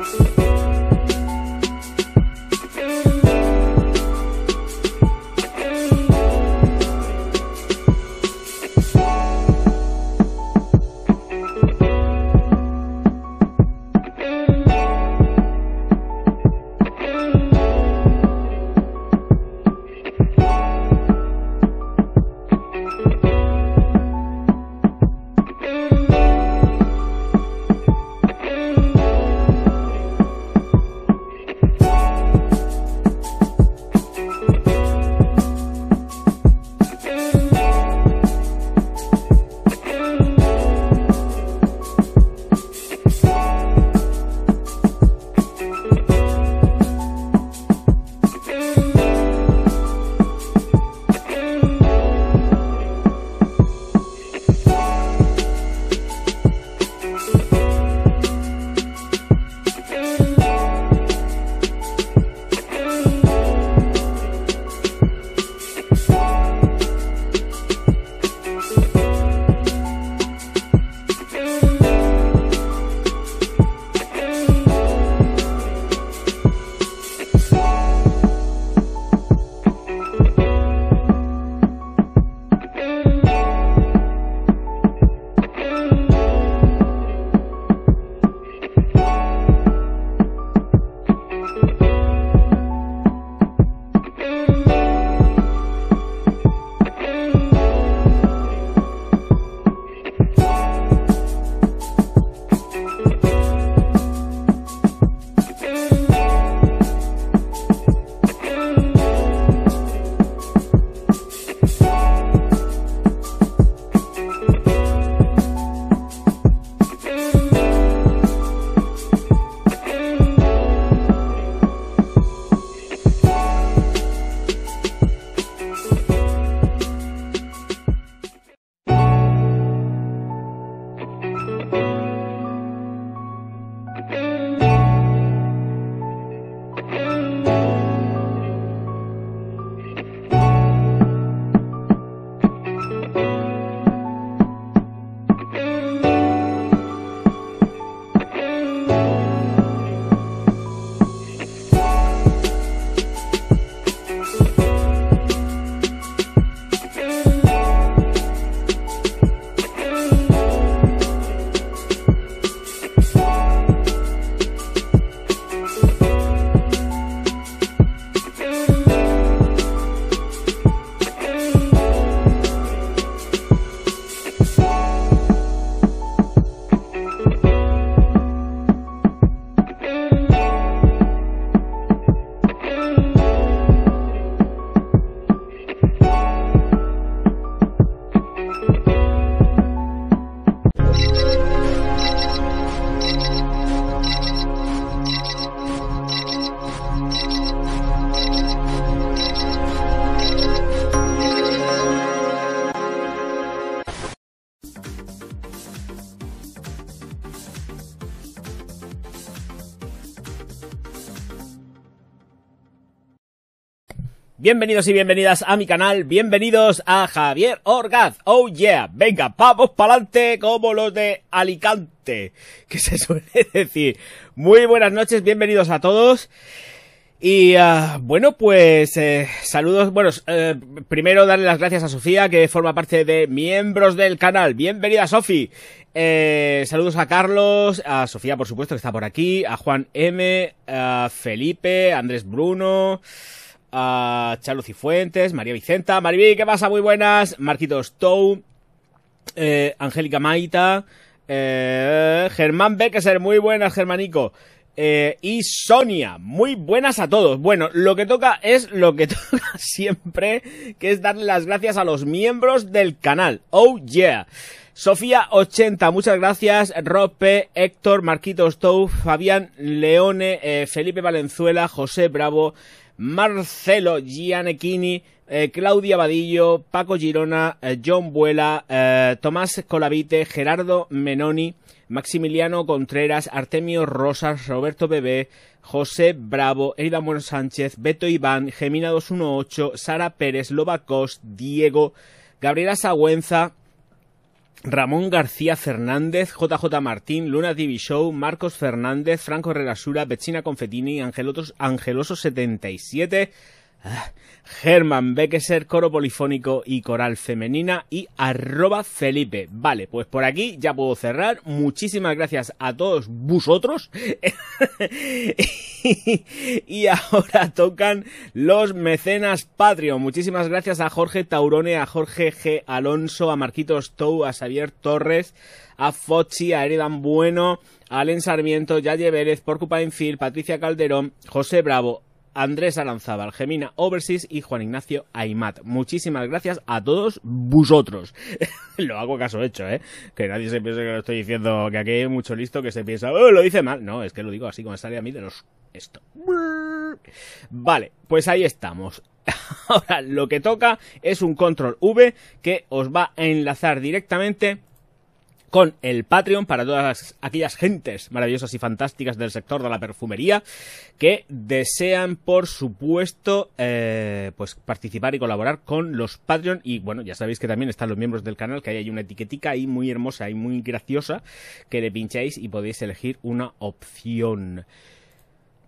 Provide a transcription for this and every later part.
Thank you. Bienvenidos y bienvenidas a mi canal, bienvenidos a Javier Orgaz. Oh yeah, venga, vamos pa'lante como los de Alicante, que se suele decir. Muy buenas noches, bienvenidos a todos. Y uh, bueno, pues eh, saludos. Bueno, eh, primero darle las gracias a Sofía, que forma parte de miembros del canal. Bienvenida, Sofi. Eh, saludos a Carlos, a Sofía, por supuesto, que está por aquí, a Juan M, a Felipe, a Andrés Bruno, a Cifuentes, María Vicenta, Mariví, ¿qué pasa? Muy buenas, Marquitos Tou, eh, Angélica Maita, eh, Germán Beckeser, muy buenas, Germanico. Eh, y Sonia, muy buenas a todos. Bueno, lo que toca es lo que toca siempre, que es darle las gracias a los miembros del canal. Oh yeah. Sofía 80, muchas gracias. Rope, Héctor, Marquitos Tou, Fabián Leone, eh, Felipe Valenzuela, José Bravo, Marcelo Gianecchini, eh, Claudia Vadillo, Paco Girona, eh, John Vuela, eh, Tomás Colavite, Gerardo Menoni, Maximiliano Contreras, Artemio Rosas, Roberto Bebé, José Bravo, Erida Bueno Sánchez, Beto Iván, Gemina 218, Sara Pérez, Lobacos, Diego, Gabriela Sagüenza, Ramón García Fernández, JJ Martín, Luna TV Show, Marcos Fernández, Franco Herrerasura, Betsina Confetini, Angelotos, Angeloso77, ah, Germán Beckeser, coro polifónico y coral femenina y arroba Felipe. Vale, pues por aquí ya puedo cerrar. Muchísimas gracias a todos vosotros. y ahora tocan los mecenas Patreon. Muchísimas gracias a Jorge Taurone, a Jorge G. Alonso, a Marquitos Tou, a Xavier Torres, a Fochi, a Eridan Bueno, a Alen Sarmiento, Yaye Vélez, Porcupine Phil, Patricia Calderón, José Bravo, Andrés Aranzábal, Gemina Overseas y Juan Ignacio Aymat. Muchísimas gracias a todos vosotros. lo hago caso hecho, ¿eh? Que nadie se piense que lo estoy diciendo, que aquí hay mucho listo que se piensa, oh, lo dice mal. No, es que lo digo así como sale a mí de los... Esto. Vale, pues ahí estamos. Ahora, lo que toca es un control V que os va a enlazar directamente con el Patreon para todas aquellas gentes maravillosas y fantásticas del sector de la perfumería que desean, por supuesto, eh, pues participar y colaborar con los Patreon. Y bueno, ya sabéis que también están los miembros del canal, que ahí hay una etiquetica ahí muy hermosa y muy graciosa que le pincháis y podéis elegir una opción.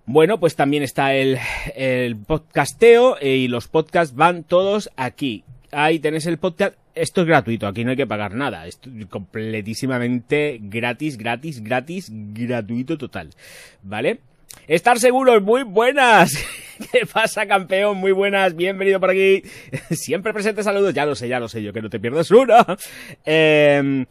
Bueno, pues también está el, el podcasteo y los podcasts van todos aquí. Ahí tenéis el podcast esto es gratuito, aquí no hay que pagar nada. Esto es completísimamente gratis, gratis, gratis, gratuito total. ¿Vale? Estar seguros, muy buenas. ¿Qué pasa, campeón? Muy buenas, bienvenido por aquí. Siempre presente saludos, ya lo sé, ya lo sé yo, que no te pierdas una. Eh,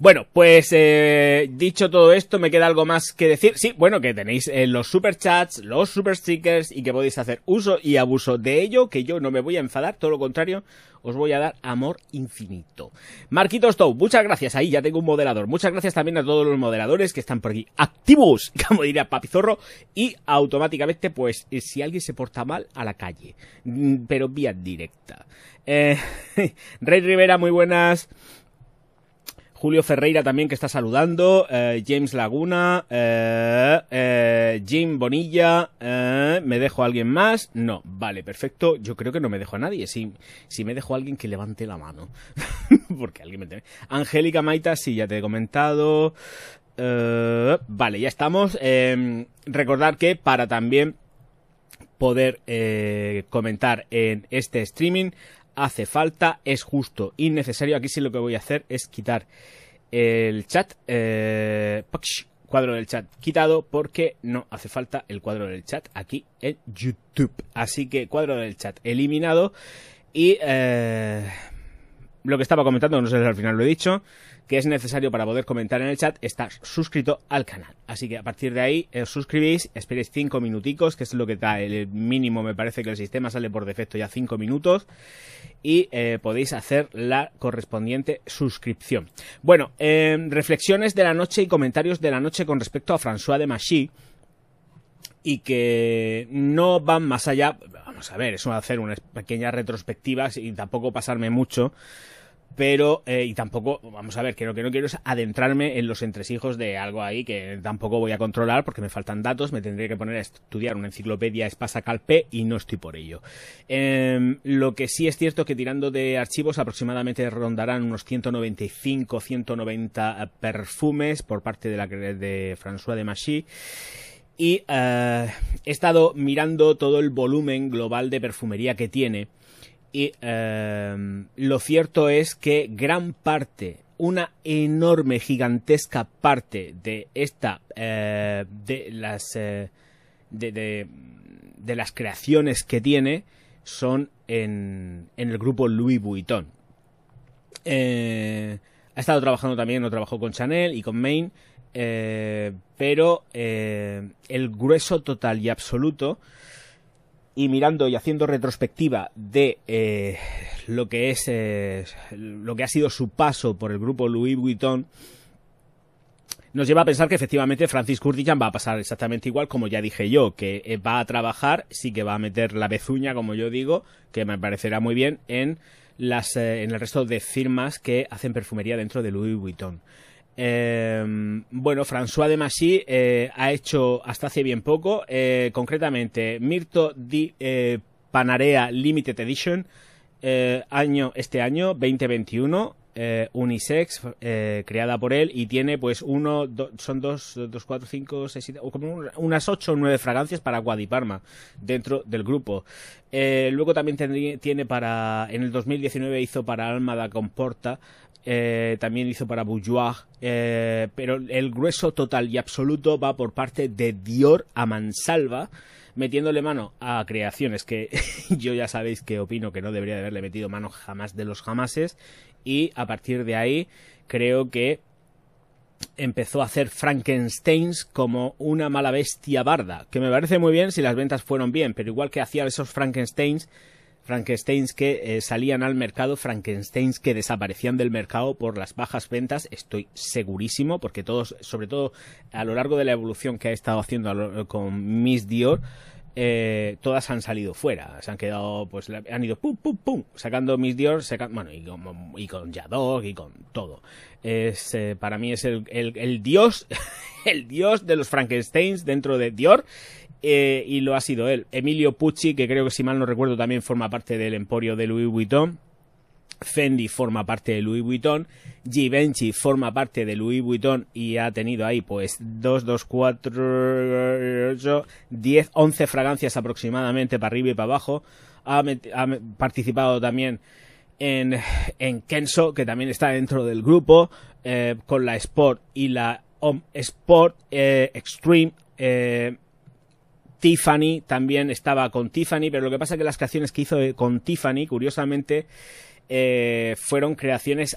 bueno, pues eh, dicho todo esto, me queda algo más que decir. Sí, bueno, que tenéis eh, los super chats, los super stickers y que podéis hacer uso y abuso de ello, que yo no me voy a enfadar, todo lo contrario, os voy a dar amor infinito. Marquitos Tou, muchas gracias, ahí ya tengo un moderador. Muchas gracias también a todos los moderadores que están por aquí activos, como diría Papizorro, y automáticamente, pues, eh, si alguien se porta mal, a la calle, Mm, pero vía directa. Eh, Rey Rivera, muy buenas. Julio Ferreira también que está saludando, eh, James Laguna, eh, eh, Jim Bonilla, ¿me dejo a alguien más? No, vale, perfecto, yo creo que no me dejo a nadie, si, si me dejo a alguien que levante la mano, porque alguien me tiene. Angélica Maita, sí, ya te he comentado, vale, ya estamos, Eh, recordar que para también poder comentar en este streaming hace falta, es justo y necesario. Aquí sí lo que voy a hacer es quitar el chat, eh, cuadro del chat quitado porque no hace falta el cuadro del chat aquí en YouTube. Así que cuadro del chat eliminado y eh, lo que estaba comentando, no sé si al final lo he dicho, que es necesario para poder comentar en el chat estar suscrito al canal. Así que a partir de ahí os suscribís, esperéis 5 minuticos, que es lo que da el mínimo, me parece que el sistema sale por defecto ya 5 minutos, y eh, podéis hacer la correspondiente suscripción. Bueno, eh, reflexiones de la noche y comentarios de la noche con respecto a François de Machy, y que no van más allá. Vamos a ver, eso hacer unas pequeñas retrospectivas y tampoco pasarme mucho. Pero, eh, y tampoco, vamos a ver, que lo que no quiero es adentrarme en los entresijos de algo ahí que tampoco voy a controlar porque me faltan datos, me tendré que poner a estudiar una enciclopedia Espasa Calpe y no estoy por ello. Eh, lo que sí es cierto que tirando de archivos aproximadamente rondarán unos 195, 190 perfumes por parte de la de François de Machy Y he estado mirando todo el volumen global de perfumería que tiene. Y lo cierto es que gran parte una enorme, gigantesca parte de esta, eh, de las, eh, de, las creaciones que tiene son en, el grupo Louis Vuitton. Eh, ha estado trabajando también, no trabajó con Chanel y con Main, pero el grueso total y absoluto y mirando y haciendo retrospectiva de eh, lo que es eh, lo que ha sido su paso por el grupo Louis Vuitton nos lleva a pensar que efectivamente Francis Kurtijan va a pasar exactamente igual como ya dije yo, que eh, va a trabajar, sí que va a meter la bezuña, como yo digo, que me parecerá muy bien en las en el resto de firmas que hacen perfumería dentro de Louis Vuitton. Em, bueno, François de Massy eh, ha hecho hasta hace bien poco, eh, concretamente Mirto di eh, Panarea Limited Edition, año este año 2021, unisex, creada por él y tiene pues uno, son dos, dos, cuatro, cinco, seis, siete, unas ocho o nueve fragancias para Guadiparma dentro del grupo. luego también tiene para, en el 2019 hizo para Alma da Comporta eh, también hizo para Bourgeois, eh, pero el grueso total y absoluto va por parte de Dior a mansalva, metiéndole mano a creaciones que yo ya sabéis que opino que no debería de haberle metido mano jamás de los jamases, y a partir de ahí creo que empezó a hacer Frankensteins como una mala bestia barda, que me parece muy bien si las ventas fueron bien, pero igual que hacía esos Frankensteins, Frankensteins que eh, salían al mercado, Frankensteins que desaparecían del mercado por las bajas ventas, estoy segurísimo, porque todos, sobre todo a lo largo de la evolución que ha estado haciendo con Miss Dior, eh, todas han salido fuera, se han quedado, pues han ido pum, pum, pum, sacando Miss Dior, bueno, y con, y y con todo. Es, eh, para mí es el, el dios, el dios de los Frankensteins dentro de Dior eh, y lo ha sido él. Emilio Pucci, que creo que si mal no recuerdo también forma parte del emporio de Louis Vuitton. Fendi forma parte de Louis Vuitton, Givenchy forma parte de Louis Vuitton y ha tenido ahí pues 2, 2, 4, 8, 10, 11 fragancias aproximadamente para arriba y para abajo. Ha, participado también en, en, Kenso, que también está dentro del grupo, eh, con la Sport y la Sport eh, Extreme. Tiffany también estaba con Tiffany, pero lo que pasa es que las creaciones que hizo eh, con Tiffany, curiosamente, eh, fueron creaciones.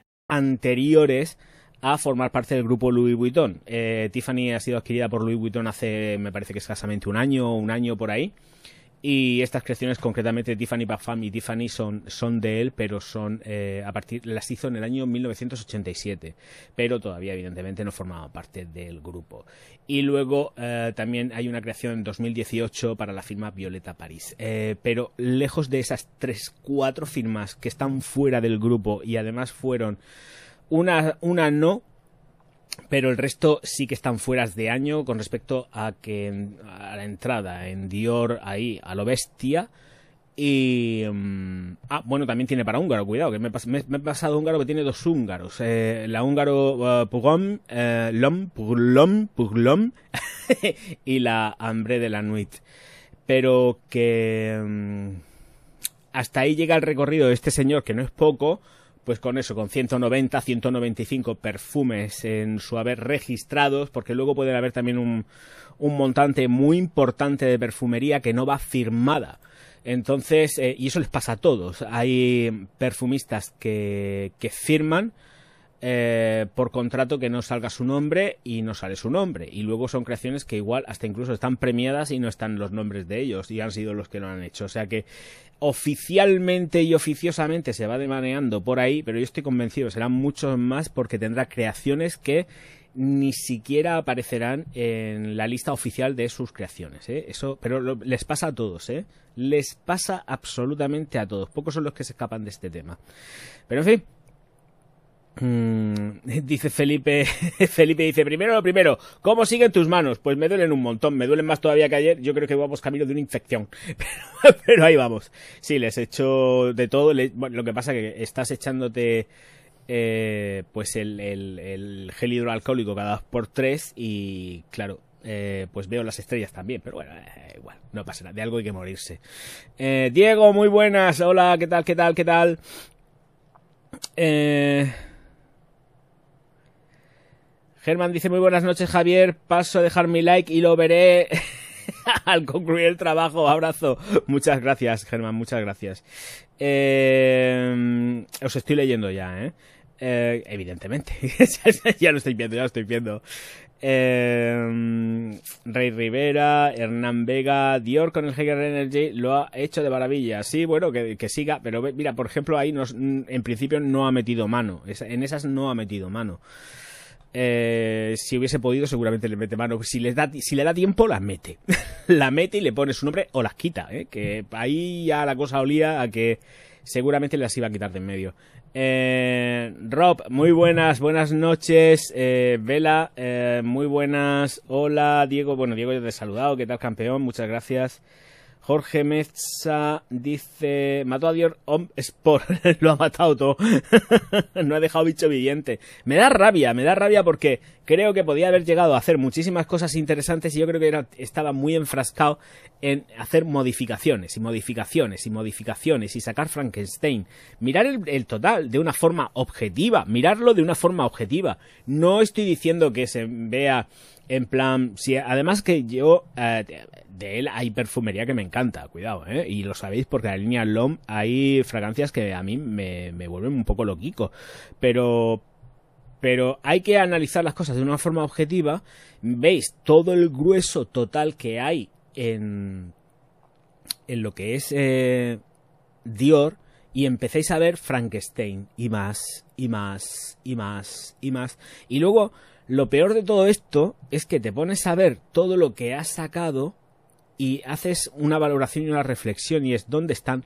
Anteriores a formar parte del grupo Louis Vuitton. Eh, Tiffany ha sido adquirida por Louis Vuitton hace, me parece que escasamente un año un año por ahí. Y estas creaciones, concretamente Tiffany Parfum y Tiffany, son, son de él, pero son eh, a partir las hizo en el año 1987, pero todavía evidentemente no formaba parte del grupo. Y luego eh, también hay una creación en 2018 para la firma Violeta París. Eh, pero lejos de esas tres, cuatro firmas que están fuera del grupo y además fueron una, una no, pero el resto sí que están fuera de año con respecto a que a la entrada en Dior ahí a lo bestia. Y mm, ah bueno también tiene para húngaro cuidado que me, he pasado húngaro que tiene dos húngaros. Eh, la húngaro uh, Pugom eh, Lom Puglom Puglom y la Hambre de la Nuit. Pero que mm, hasta ahí llega el recorrido de este señor, que no es poco, pues con eso, con 190, 195 perfumes en su haber registrados, porque luego puede haber también un, un montante muy importante de perfumería que no va firmada. Entonces, eh, y eso les pasa a todos. Hay perfumistas que, que firman eh, por contrato que no salga su nombre y no sale su nombre. Y luego son creaciones que igual hasta incluso están premiadas y no están los nombres de ellos y han sido los que lo han hecho. O sea que oficialmente y oficiosamente se va demaneando por ahí, pero yo estoy convencido serán muchos más porque tendrá creaciones que ni siquiera aparecerán en la lista oficial de sus creaciones, ¿eh? Eso, pero les pasa a todos, ¿eh? Les pasa absolutamente a todos. Pocos son los que se escapan de este tema. Pero en fin, dice Felipe, Felipe dice, primero lo primero, ¿cómo siguen tus manos? Pues me duelen un montón, me duelen más todavía que ayer, yo creo que vamos camino de una infección, pero, ahí vamos. Sí, les he hecho de todo, lo que pasa que estás echándote eh, pues el gel hidroalcohólico cada dos por tres y claro, eh, pues veo las estrellas también, pero bueno, eh, igual, no pasa nada, de algo hay que morirse. Eh, Diego, muy buenas, hola, ¿qué tal, qué tal, qué tal? Eh... Germán dice muy buenas noches Javier, paso a dejar mi like y lo veré al concluir el trabajo. Abrazo. Muchas gracias Germán, muchas gracias. Eh, os estoy leyendo ya, ¿eh? Eh, evidentemente. ya lo estoy viendo, ya lo estoy viendo. Eh, Rey Rivera, Hernán Vega, Dior con el Hegel Energy lo ha hecho de maravilla. Sí, bueno, que, que siga, pero mira, por ejemplo, ahí nos, en principio no ha metido mano. En esas no ha metido mano. Eh, si hubiese podido, seguramente le mete mano. Si le da, si le da tiempo, las mete. la mete y le pone su nombre o las quita. ¿eh? Que ahí ya la cosa olía a que seguramente las iba a quitar de en medio. Eh, Rob, muy buenas, buenas noches. Eh, Vela, eh, muy buenas. Hola, Diego. Bueno, Diego, ya te he saludado. ¿Qué tal, campeón? Muchas gracias. Jorge Meza dice, mató a Dior Om Sport, lo ha matado todo, no ha dejado bicho viviente. Me da rabia, me da rabia porque creo que podía haber llegado a hacer muchísimas cosas interesantes y yo creo que era- estaba muy enfrascado en hacer modificaciones y modificaciones y modificaciones y sacar Frankenstein. Mirar el, el total de una forma objetiva, mirarlo de una forma objetiva. No estoy diciendo que se vea en plan, si además que yo eh, de- él hay perfumería que me encanta, cuidado, ¿eh? Y lo sabéis porque en la línea LOM hay fragancias que a mí me, me vuelven un poco loquico. Pero pero hay que analizar las cosas de una forma objetiva. Veis todo el grueso total que hay en, en lo que es eh, Dior y empecéis a ver Frankenstein y más y más y más y más. Y luego lo peor de todo esto es que te pones a ver todo lo que has sacado y haces una valoración y una reflexión y es dónde están,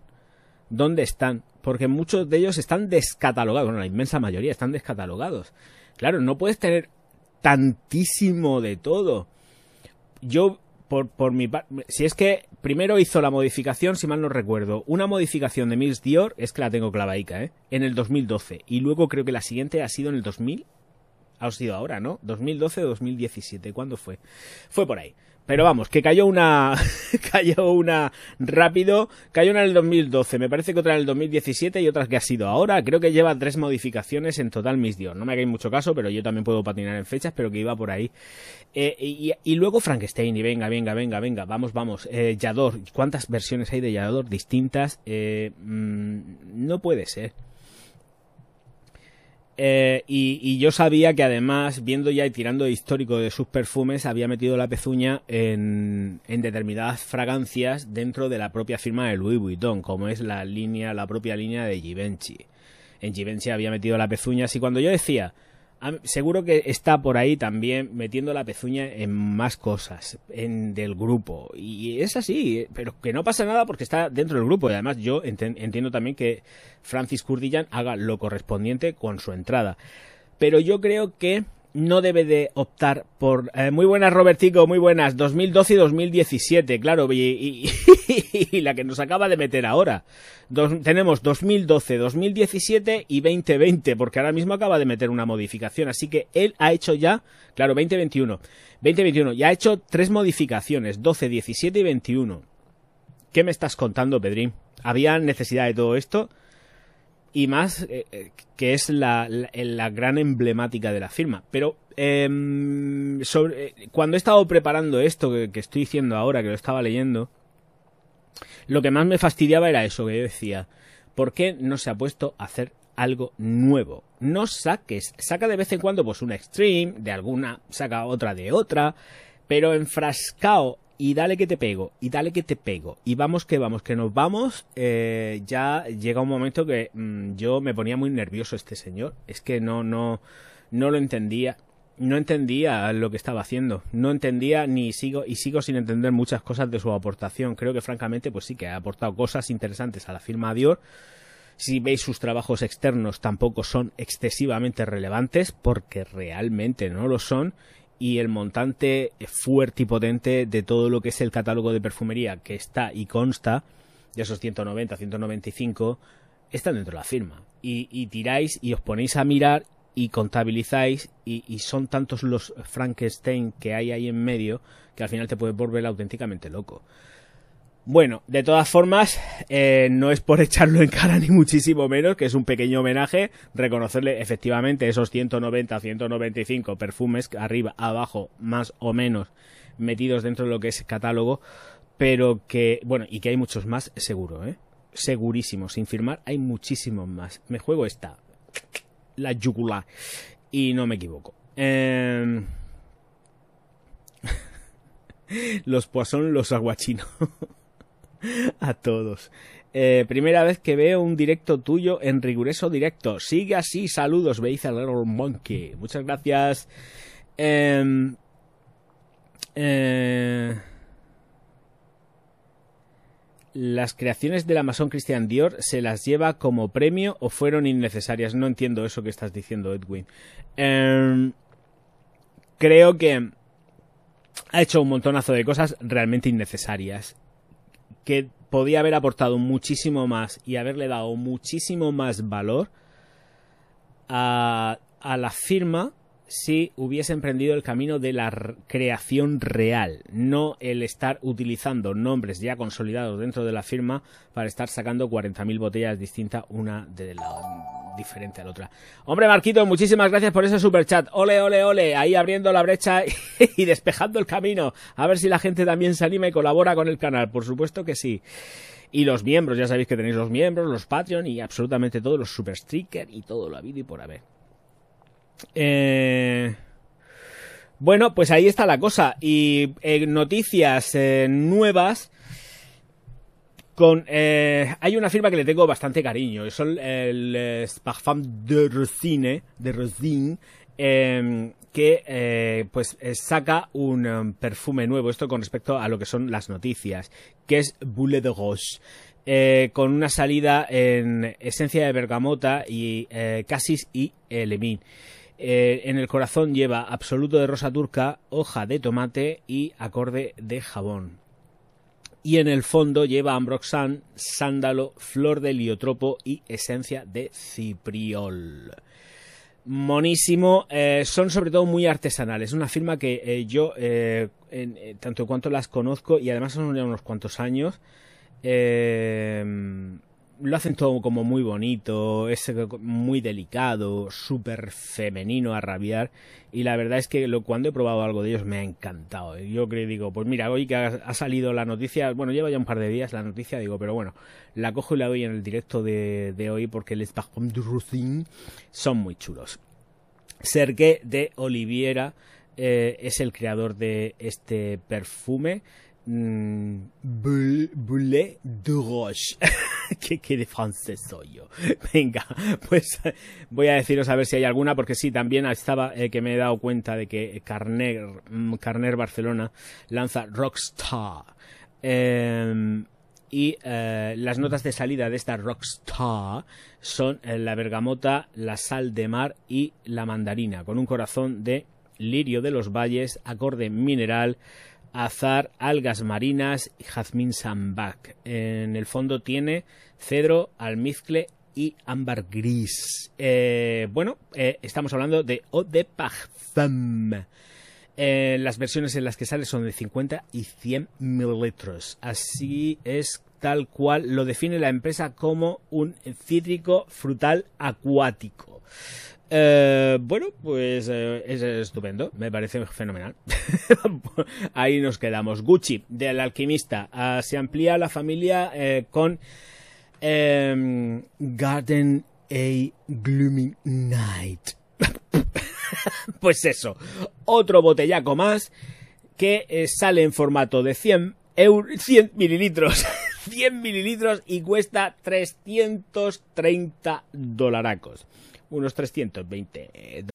dónde están, porque muchos de ellos están descatalogados, bueno, la inmensa mayoría están descatalogados. Claro, no puedes tener tantísimo de todo. Yo por, por mi si es que primero hizo la modificación, si mal no recuerdo, una modificación de Mills Dior, es que la tengo clavaica, ¿eh? En el 2012. Y luego creo que la siguiente ha sido en el 2000. Ha sido ahora, ¿no? 2012 o 2017. ¿Cuándo fue? Fue por ahí. Pero vamos, que cayó una. cayó una rápido. Cayó una en el 2012. Me parece que otra en el 2017 y otra que ha sido ahora. Creo que lleva tres modificaciones en total Miss Dior. No me hagáis mucho caso, pero yo también puedo patinar en fechas, pero que iba por ahí. Eh, y, luego Frankenstein. Y venga, venga, venga, venga. Vamos, vamos. Eh, Yador. ¿Cuántas versiones hay de Yador distintas? Eh, mm, no puede ser. Eh, y, yo sabía que además, viendo ya y tirando histórico de sus perfumes, había metido la pezuña en, en, determinadas fragancias dentro de la propia firma de Louis Vuitton, como es la línea, la propia línea de Givenchy. En Givenchy había metido la pezuña, así cuando yo decía, seguro que está por ahí también metiendo la pezuña en más cosas en del grupo. Y es así pero que no pasa nada porque está dentro del grupo. Y además yo entiendo también que Francis Kurdillan haga lo correspondiente con su entrada. Pero yo creo que no debe de optar por... Eh, muy buenas, Robertico, muy buenas. 2012 y 2017, claro, y, la que nos acaba de meter ahora. tenemos 2012, 2017 y 2020, porque ahora mismo acaba de meter una modificación. Así que él ha hecho ya, claro, 2021. 2021, ya ha hecho tres modificaciones, 12, 17 y 21. ¿Qué me estás contando, Pedrín? ¿Había necesidad de todo esto? Y más eh, eh, que es la, la, gran emblemática de la firma. Pero em, sobre, eh, cuando he estado preparando esto que, estoy diciendo ahora, que lo estaba leyendo, lo que más me fastidiaba era eso que yo decía. ¿Por qué no se ha puesto a hacer algo nuevo? No saques, saca de vez en cuando pues una extreme, de alguna, saca otra de otra, pero enfrascado y dale que te pego, y dale que te pego, y vamos que vamos, que nos vamos, eh, ya llega un momento que mm, yo me ponía muy nervioso este señor, es que no, no, no lo entendía, no entendía lo que estaba haciendo, no entendía ni sigo, y sigo sin entender muchas cosas de su aportación, creo que francamente pues sí que ha aportado cosas interesantes a la firma Dior, si veis sus trabajos externos tampoco son excesivamente relevantes porque realmente no lo son y el montante fuerte y potente de todo lo que es el catálogo de perfumería que está y consta de esos 190, 195 están dentro de la firma y, tiráis y os ponéis a mirar y contabilizáis y, y, son tantos los Frankenstein que hay ahí en medio que al final te puedes volver auténticamente loco. Bueno, de todas formas, eh, no es por echarlo en cara ni muchísimo menos, que es un pequeño homenaje, reconocerle efectivamente esos 190, 195 perfumes arriba, abajo, más o menos metidos dentro de lo que es catálogo, pero que, bueno, y que hay muchos más, seguro, ¿eh? Segurísimo, sin firmar, hay muchísimos más. Me juego esta, la yugular, y no me equivoco. Em, los poisson, los aguachinos. a todos. Eh, primera vez que veo un directo tuyo en riguroso directo. Sigue así, saludos, veis a Little Monkey. Muchas gracias. Em, eh, las creaciones del Amazon Christian Dior se las lleva como premio o fueron innecesarias. No entiendo eso que estás diciendo, Edwin. Em, creo que ha hecho un montonazo de cosas realmente innecesarias que podía haber aportado muchísimo más y haberle dado muchísimo más valor a, a la firma si hubiese emprendido el camino de la creación real, no el estar utilizando nombres ya consolidados dentro de la firma para estar sacando 40.000 botellas distintas una de la diferente a la otra. Hombre, Marquito, muchísimas gracias por ese super chat. Ole, ole, ole, ahí abriendo la brecha y despejando el camino. A ver si la gente también se anima y colabora con el canal. Por supuesto que sí. Y los miembros, ya sabéis que tenéis los miembros, los Patreon y absolutamente todos los super y todo lo habido y por haber. Eh... Bueno, pues ahí está la cosa. Y eh, noticias eh, nuevas con hay una firma que le tengo bastante cariño, son el Parfum de Rosine, de em, que pues saca un em, perfume nuevo, esto con respecto a lo que son las noticias, que es Boulet de Roche. con una salida en esencia de bergamota y casis y lemín. Eh, en el corazón lleva absoluto de rosa turca, hoja de tomate y acorde de jabón. Y en el fondo lleva ambroxan, sándalo, flor de heliotropo y esencia de cipriol. Monísimo, eh, son sobre todo muy artesanales. Una firma que eh, yo, en, tanto en cuanto las conozco y además son ya unos cuantos años, eh, lo hacen todo como muy bonito, es muy delicado, súper femenino a rabiar. Y la verdad es que lo, cuando he probado algo de ellos me ha encantado. Yo creo, digo, pues mira, hoy que ha, salido la noticia, bueno, lleva ya un par de días la noticia, digo, pero bueno, la cojo y la doy en el directo de, de hoy porque les Parfums du Roussin son muy chulos. Serge de Oliviera eh, es el creador de este perfume. Mm, Bou- Boulet de Roche. ¿Qué, qué de francés soy yo? Venga, pues voy a deciros a ver si hay alguna, porque sí, también estaba eh, que me he dado cuenta de que Carner, mm, Carner Barcelona lanza Rockstar. Eh, y eh, las notas de salida de esta Rockstar son eh, la bergamota, la sal de mar y la mandarina, con un corazón de lirio de los valles, acorde mineral, azar, algas marinas y jazmín sambac. En el fondo tiene cedro, almizcle y ámbar gris. Eh, bueno, eh, estamos hablando de Eau de. Eh, las versiones en las que sale son de 50 y 100 mililitros. Así es tal cual lo define la empresa como un cítrico frutal acuático. Eh, bueno, pues eh, es estupendo, me parece fenomenal. Ahí nos quedamos. Gucci, del alquimista, Ah, se amplía la familia eh, con em, Garden A Gloomy Night. pues eso, otro botellaco más que sale en formato de 100, eur- 100 mililitros. 100 mililitros y cuesta 330 dolaracos. Unos 320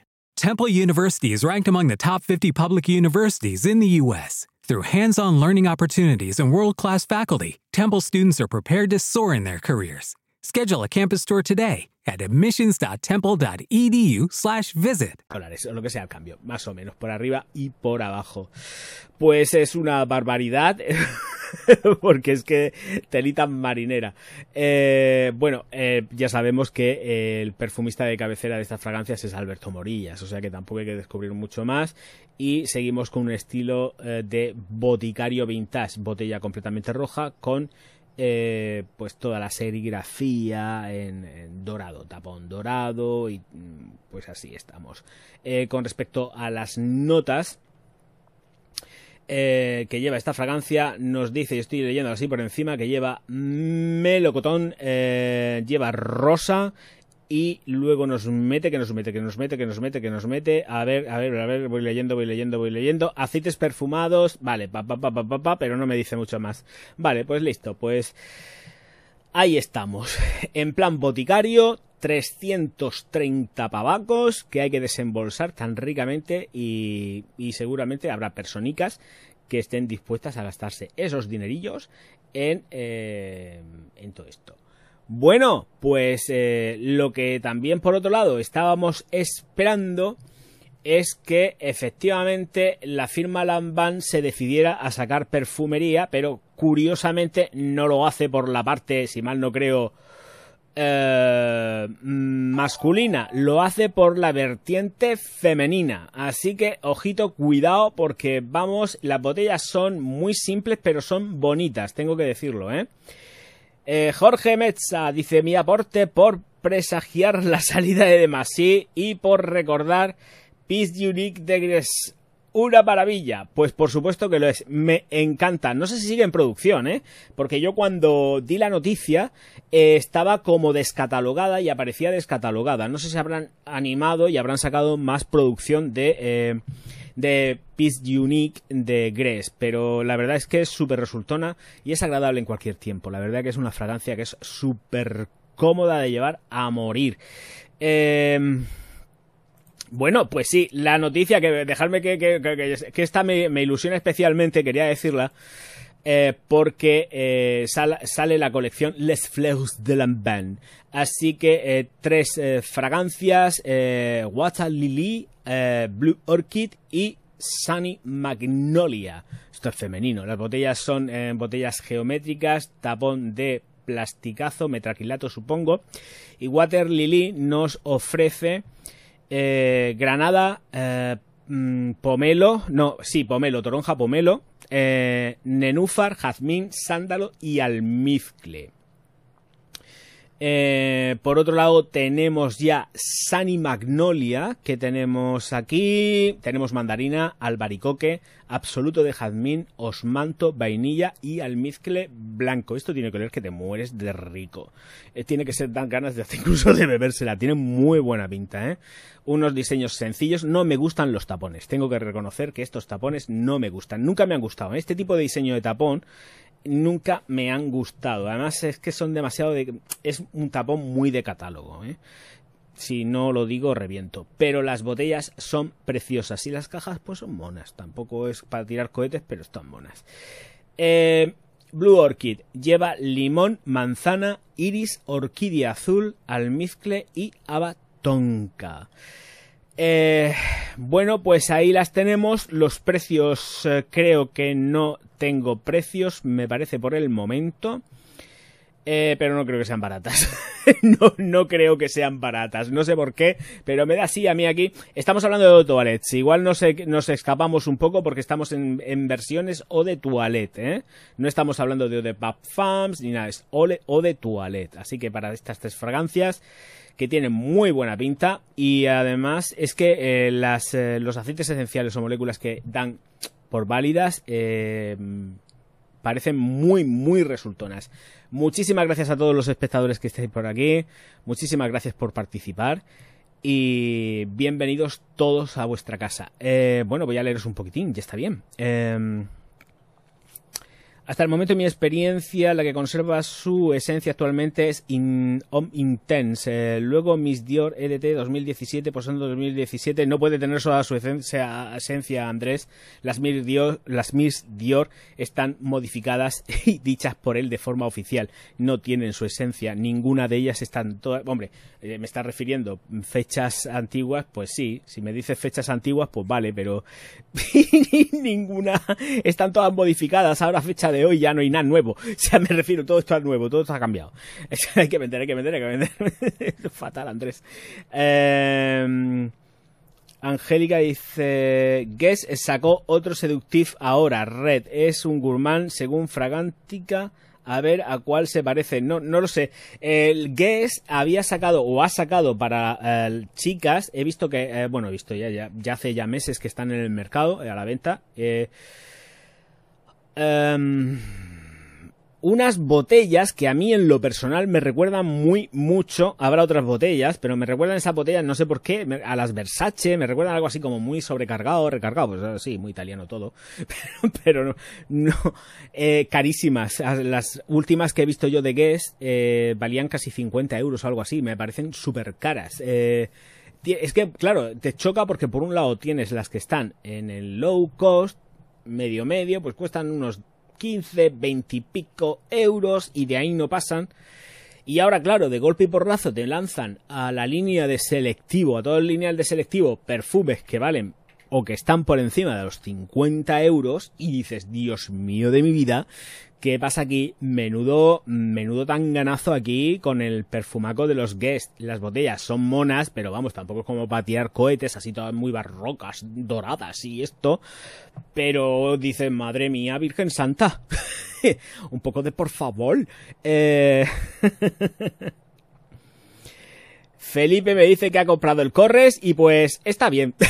Temple University is ranked among the top 50 public universities in the U.S. Through hands on learning opportunities and world class faculty, Temple students are prepared to soar in their careers. Schedule a campus tour today at admissions.temple.edu/slash visit. dólares, o lo que sea el cambio, más o menos, por arriba y por abajo. Pues es una barbaridad, porque es que telita marinera. Eh, bueno, eh, ya sabemos que eh, el perfumista de cabecera de estas fragancias es Alberto Morillas, o sea que tampoco hay que descubrir mucho más. Y seguimos con un estilo de boticario vintage, botella completamente roja con pues toda la serigrafía en, dorado, tapón dorado y mm, pues así estamos. Con respecto a las notas eh, que lleva esta fragancia, nos dice, y estoy leyendo así por encima, que lleva melocotón, eh, lleva rosa y luego nos mete, que nos mete, que nos mete, que nos mete, que nos mete. A ver, a ver, a ver, voy leyendo, voy leyendo, voy leyendo. Aceites perfumados, vale, pa, pa, pa, pa, pa, pa, pero no me dice mucho más. Vale, pues listo, pues ahí estamos. En plan boticario, 330 pavacos que hay que desembolsar tan ricamente y, seguramente habrá personicas que estén dispuestas a gastarse esos dinerillos en, eh, en todo esto. Bueno, pues eh, lo que también por otro lado estábamos esperando es que efectivamente la firma Lanvin se decidiera a sacar perfumería, pero curiosamente no lo hace por la parte, si mal no creo, eh, masculina, lo hace por la vertiente femenina. Así que, ojito, cuidado, porque vamos, las botellas son muy simples, pero son bonitas, tengo que decirlo, ¿eh? eh Jorge Metza dice mi aporte por presagiar la salida de Demacy y por recordar Peace Unique de Gres una maravilla. Pues por supuesto que lo es. Me encanta. No sé si sigue en producción, ¿eh? Porque yo cuando di la noticia eh, estaba como descatalogada y aparecía descatalogada. No sé si habrán animado y habrán sacado más producción de... Eh, Peace Unique de Gress, pero la verdad es que es súper resultona y es agradable en cualquier tiempo. La verdad que es una fragancia que es súper cómoda de llevar a morir. Eh, bueno, pues sí, la noticia que dejarme que, que, que, esta me, ilusiona especialmente, quería decirla, eh, porque eh, sale la colección Les Fleurs de Lambin. Así que eh, tres fragancias, Water Lily, Blue Orchid y Sunny Magnolia. Esto es femenino. Las botellas son botellas geométricas, tapón de plasticazo, metraquilato supongo. Y Water Lily nos ofrece eh, Granada, eh, mm, Pomelo, no, sí, Pomelo, Toronja, Pomelo, eh, Nenúfar, Jazmín, Sándalo y Almizcle. Eh, por otro lado tenemos ya Sunny Magnolia, que tenemos aquí, tenemos mandarina, albaricoque, absoluto de jazmín, osmanto, vainilla y almizcle blanco. Esto tiene que ver que te mueres de rico. Eh, tiene que ser tan ganas de hacer incluso de bebérsela. Tiene muy buena pinta, ¿eh? Unos diseños sencillos. No me gustan los tapones. Tengo que reconocer que estos tapones no me gustan. Nunca me han gustado. Este tipo de diseño de tapón nunca me han gustado. Además es que son demasiado de... es un tapón muy de catálogo, ¿eh? Si no lo digo, reviento. Pero las botellas son preciosas y las cajas pues son monas. Tampoco es para tirar cohetes, pero están monas. Eh, Blue Orchid lleva limón, manzana, iris, orquídea azul, almizcle y abatonca. Eh, bueno, pues ahí las tenemos. Los precios eh, creo que no tengo precios, me parece por el momento. Eh, pero no creo que sean baratas. no, no creo que sean baratas. No sé por qué, pero me da así a mí aquí. Estamos hablando de toilets. Igual nos, nos escapamos un poco porque estamos en, versiones o de toilet. ¿eh? No estamos hablando de, de Farms ni nada. Es o, de toilet. Así que para estas tres fragancias que tienen muy buena pinta y además es que eh, las, los aceites esenciales o moléculas que dan por válidas, eh, parecen muy, muy resultonas. Muchísimas gracias a todos los espectadores que estéis por aquí. Muchísimas gracias por participar. Y bienvenidos todos a vuestra casa. Eh, bueno, voy a leeros un poquitín, ya está bien. Eh, hasta el momento mi experiencia, la que conserva su esencia actualmente es Intense. luego Miss Dior EDT 2017, posando 2017, no puede tener su esencia, esencia Andrés. Las Miss, Dior, las Miss Dior están modificadas y dichas por él de forma oficial. No tienen su esencia, ninguna de ellas están todas... Hombre, eh, me está refiriendo fechas antiguas, pues sí, si me dices fechas antiguas, pues vale, pero ninguna... Están todas modificadas, ahora fecha de hoy ya no hay nada nuevo. O sea, me refiero, todo esto es nuevo, todo esto ha cambiado. hay que vender, hay que vender, hay que vender. Fatal, Andrés. Eh, Angélica dice, Guess sacó otro Seductive ahora, Red, es un gourmand según Fragántica a ver a cuál se parece. No, no lo sé. El Guess había sacado o ha sacado para eh, chicas. He visto que, eh, bueno, he visto ya, ya, ya hace ya meses que están en el mercado, a la venta. Em, unas botellas que a mí en lo personal me recuerdan muy mucho, habrá otras botellas, pero me recuerdan esas botellas, no sé por qué, a las Versace, me recuerdan algo así como muy sobrecargado, recargado, pues sí, muy italiano todo, pero, no, eh, carísimas. Las últimas que he visto yo de Guess eh, valían casi 50 euros o algo así, me parecen súper caras. Eh, es que, claro, te choca porque por un lado tienes las que están en el low cost, medio medio, pues cuestan unos 15, 20 y pico euros y de ahí no pasan. Y ahora, claro, de golpe y porrazo te lanzan a la línea de selectivo, a todo el lineal de selectivo, perfumes que valen o que están por encima de los 50 euros y dices, Dios mío de mi vida, ¿Qué pasa aquí? Menudo, menudo tan ganazo aquí con el perfumaco de los Guest. Las botellas son monas, pero vamos, tampoco es como patear cohetes así todas muy barrocas, doradas y esto. Pero dicen, madre mía, Virgen Santa. Un poco de por favor. Eh... Felipe me dice que ha comprado el Corres y pues está bien.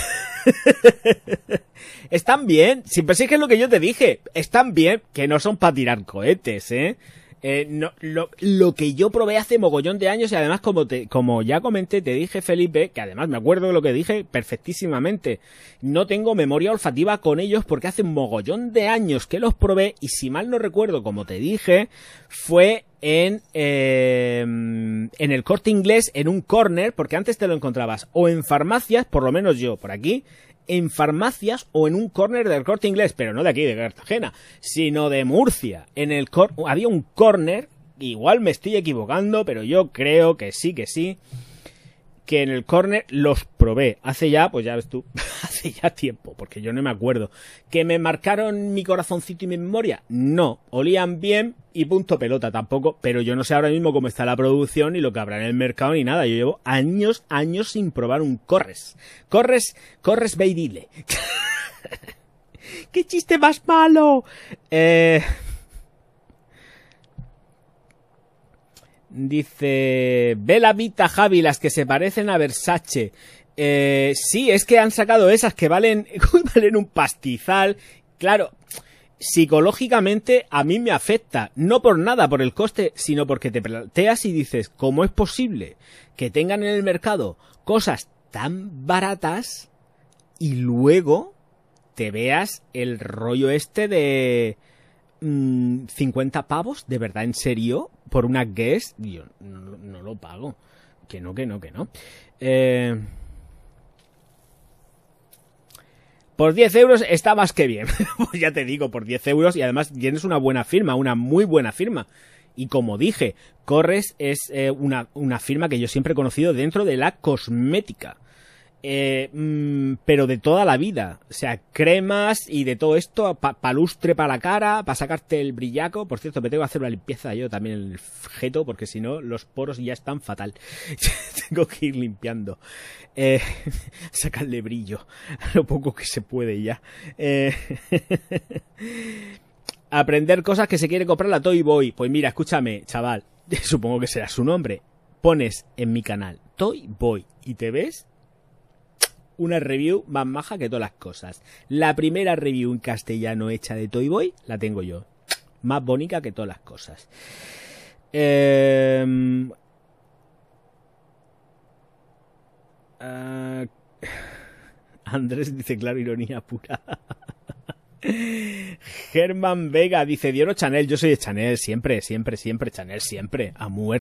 Están bien, siempre sí que es lo que yo te dije, están bien, que no son para tirar cohetes, ¿eh? Eh, no, lo, lo, que yo probé hace mogollón de años y además como te, como ya comenté, te dije Felipe, que además me acuerdo de lo que dije perfectísimamente, no tengo memoria olfativa con ellos porque hace mogollón de años que los probé y si mal no recuerdo, como te dije, fue en, eh, en el corte inglés en un corner, porque antes te lo encontrabas o en farmacias, por lo menos yo por aquí, en farmacias o en un corner del corte inglés, pero no de aquí, de Cartagena, sino de Murcia. En el cor había un corner, igual me estoy equivocando, pero yo creo que sí, que sí, que en el corner los probé. Hace ya, pues ya ves tú, hace ya tiempo, porque yo no me acuerdo. ¿Que me marcaron mi corazoncito y mi memoria? No, olían bien y punto pelota tampoco, pero yo no sé ahora mismo cómo está la producción ni lo que habrá en el mercado ni nada. Yo llevo años, años sin probar un Corres. Corres, Corres Beidile. ¡Qué chiste más malo! Eh... Dice, Bella Vita Javi, las que se parecen a Versace. Eh, sí, es que han sacado esas que valen, valen un pastizal. Claro, psicológicamente a mí me afecta, no por nada, por el coste, sino porque te planteas y dices, ¿cómo es posible que tengan en el mercado cosas tan baratas y luego te veas el rollo este de 50 mm, pavos, ¿de verdad en serio? Por una guest, yo no, lo pago. Que no, que no, que no. Eh, por 10 euros está más que bien. pues ya te digo, por 10 euros y además tienes una buena firma, una muy buena firma. Y como dije, Corres es eh, una, una firma que yo siempre he conocido dentro de la cosmética. Eh, mm, pero de toda la vida. O sea, cremas y de todo esto, palustre para la cara, para sacarte el brillaco. Por cierto, me tengo que hacer una limpieza yo también el jeto, porque si no, los poros ya están fatal. tengo que ir limpiando. Eh, sacarle brillo lo poco que se puede ya. Eh, aprender cosas que se quiere comprar la Toy Boy. Pues mira, escúchame, chaval. Supongo que será su nombre. Pones en mi canal Toy Boy y te ves una review más maja que todas las cosas. La primera review en castellano hecha de Toy Boy la tengo yo. Más bonita que todas las cosas. Eh... Andrés dice, claro, ironía pura. Germán Vega dice, Dioro Chanel, yo soy de Chanel, siempre, siempre, siempre, Chanel, siempre, a muerte.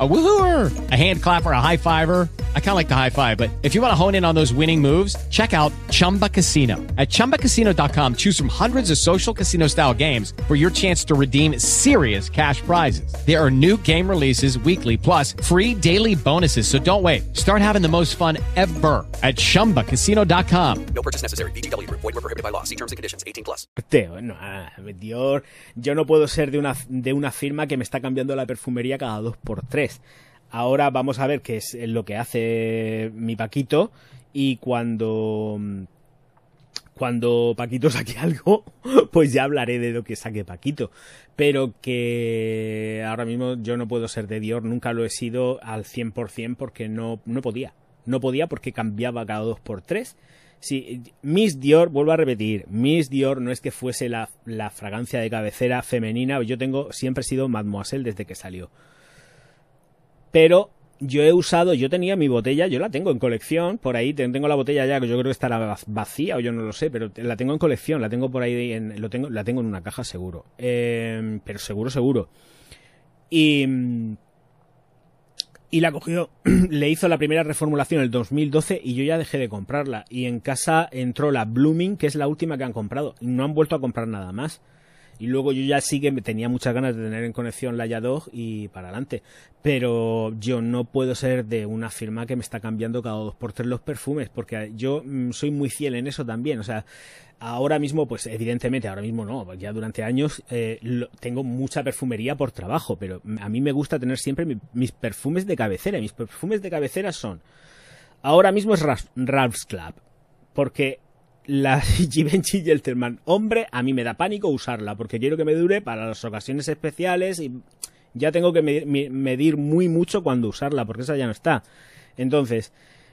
A woohooer, a hand clapper, a high fiver. I kind of like the high five, but if you want to hone in on those winning moves, check out Chumba Casino. At chumbacasino.com, choose from hundreds of social casino style games for your chance to redeem serious cash prizes. There are new game releases weekly, plus free daily bonuses. So don't wait. Start having the most fun ever at chumbacasino.com. No purchase necessary. VGW Group. Void were prohibited by law. See terms and conditions. 18 plus. Teo, no, ah, Dior, yo no puedo ser de una, de una firma que me está cambiando la perfumería cada dos por tres. Ahora vamos a ver qué es lo que hace mi Paquito y cuando cuando Paquito saque algo, pues ya hablaré de lo que saque Paquito. Pero que ahora mismo yo no puedo ser de Dior, nunca lo he sido al 100% porque no, no podía. No podía porque cambiaba cada dos por tres. Sí, Miss Dior, vuelvo a repetir, Miss Dior no es que fuese la, la fragancia de cabecera femenina, yo tengo, siempre he sido Mademoiselle desde que salió. Pero yo he usado, yo tenía mi botella, yo la tengo en colección, por ahí tengo la botella ya, que yo creo que estará vacía o yo no lo sé, pero la tengo en colección, la tengo por ahí, en, lo tengo, la tengo en una caja seguro, eh, pero seguro, seguro. Y, y la cogió, le hizo la primera reformulación en el 2012 y yo ya dejé de comprarla. Y en casa entró la Blooming, que es la última que han comprado, y no han vuelto a comprar nada más. Y luego yo ya sí que tenía muchas ganas de tener en conexión la Yadog y para adelante. Pero yo no puedo ser de una firma que me está cambiando cada dos por tres los perfumes, porque yo mm, soy muy fiel en eso también. O sea, ahora mismo, pues evidentemente, ahora mismo no, ya durante años eh, tengo mucha perfumería por trabajo, pero a mí me gusta tener siempre mis perfumes de cabecera. Mis perfumes de cabecera son, ahora mismo es Ralph's Club, porque la Givenchy Gentleman hombre, a mí me da pánico usarla porque quiero que me dure para las ocasiones especiales y ya tengo que medir, muy mucho cuando usarla porque esa ya no está. Entonces,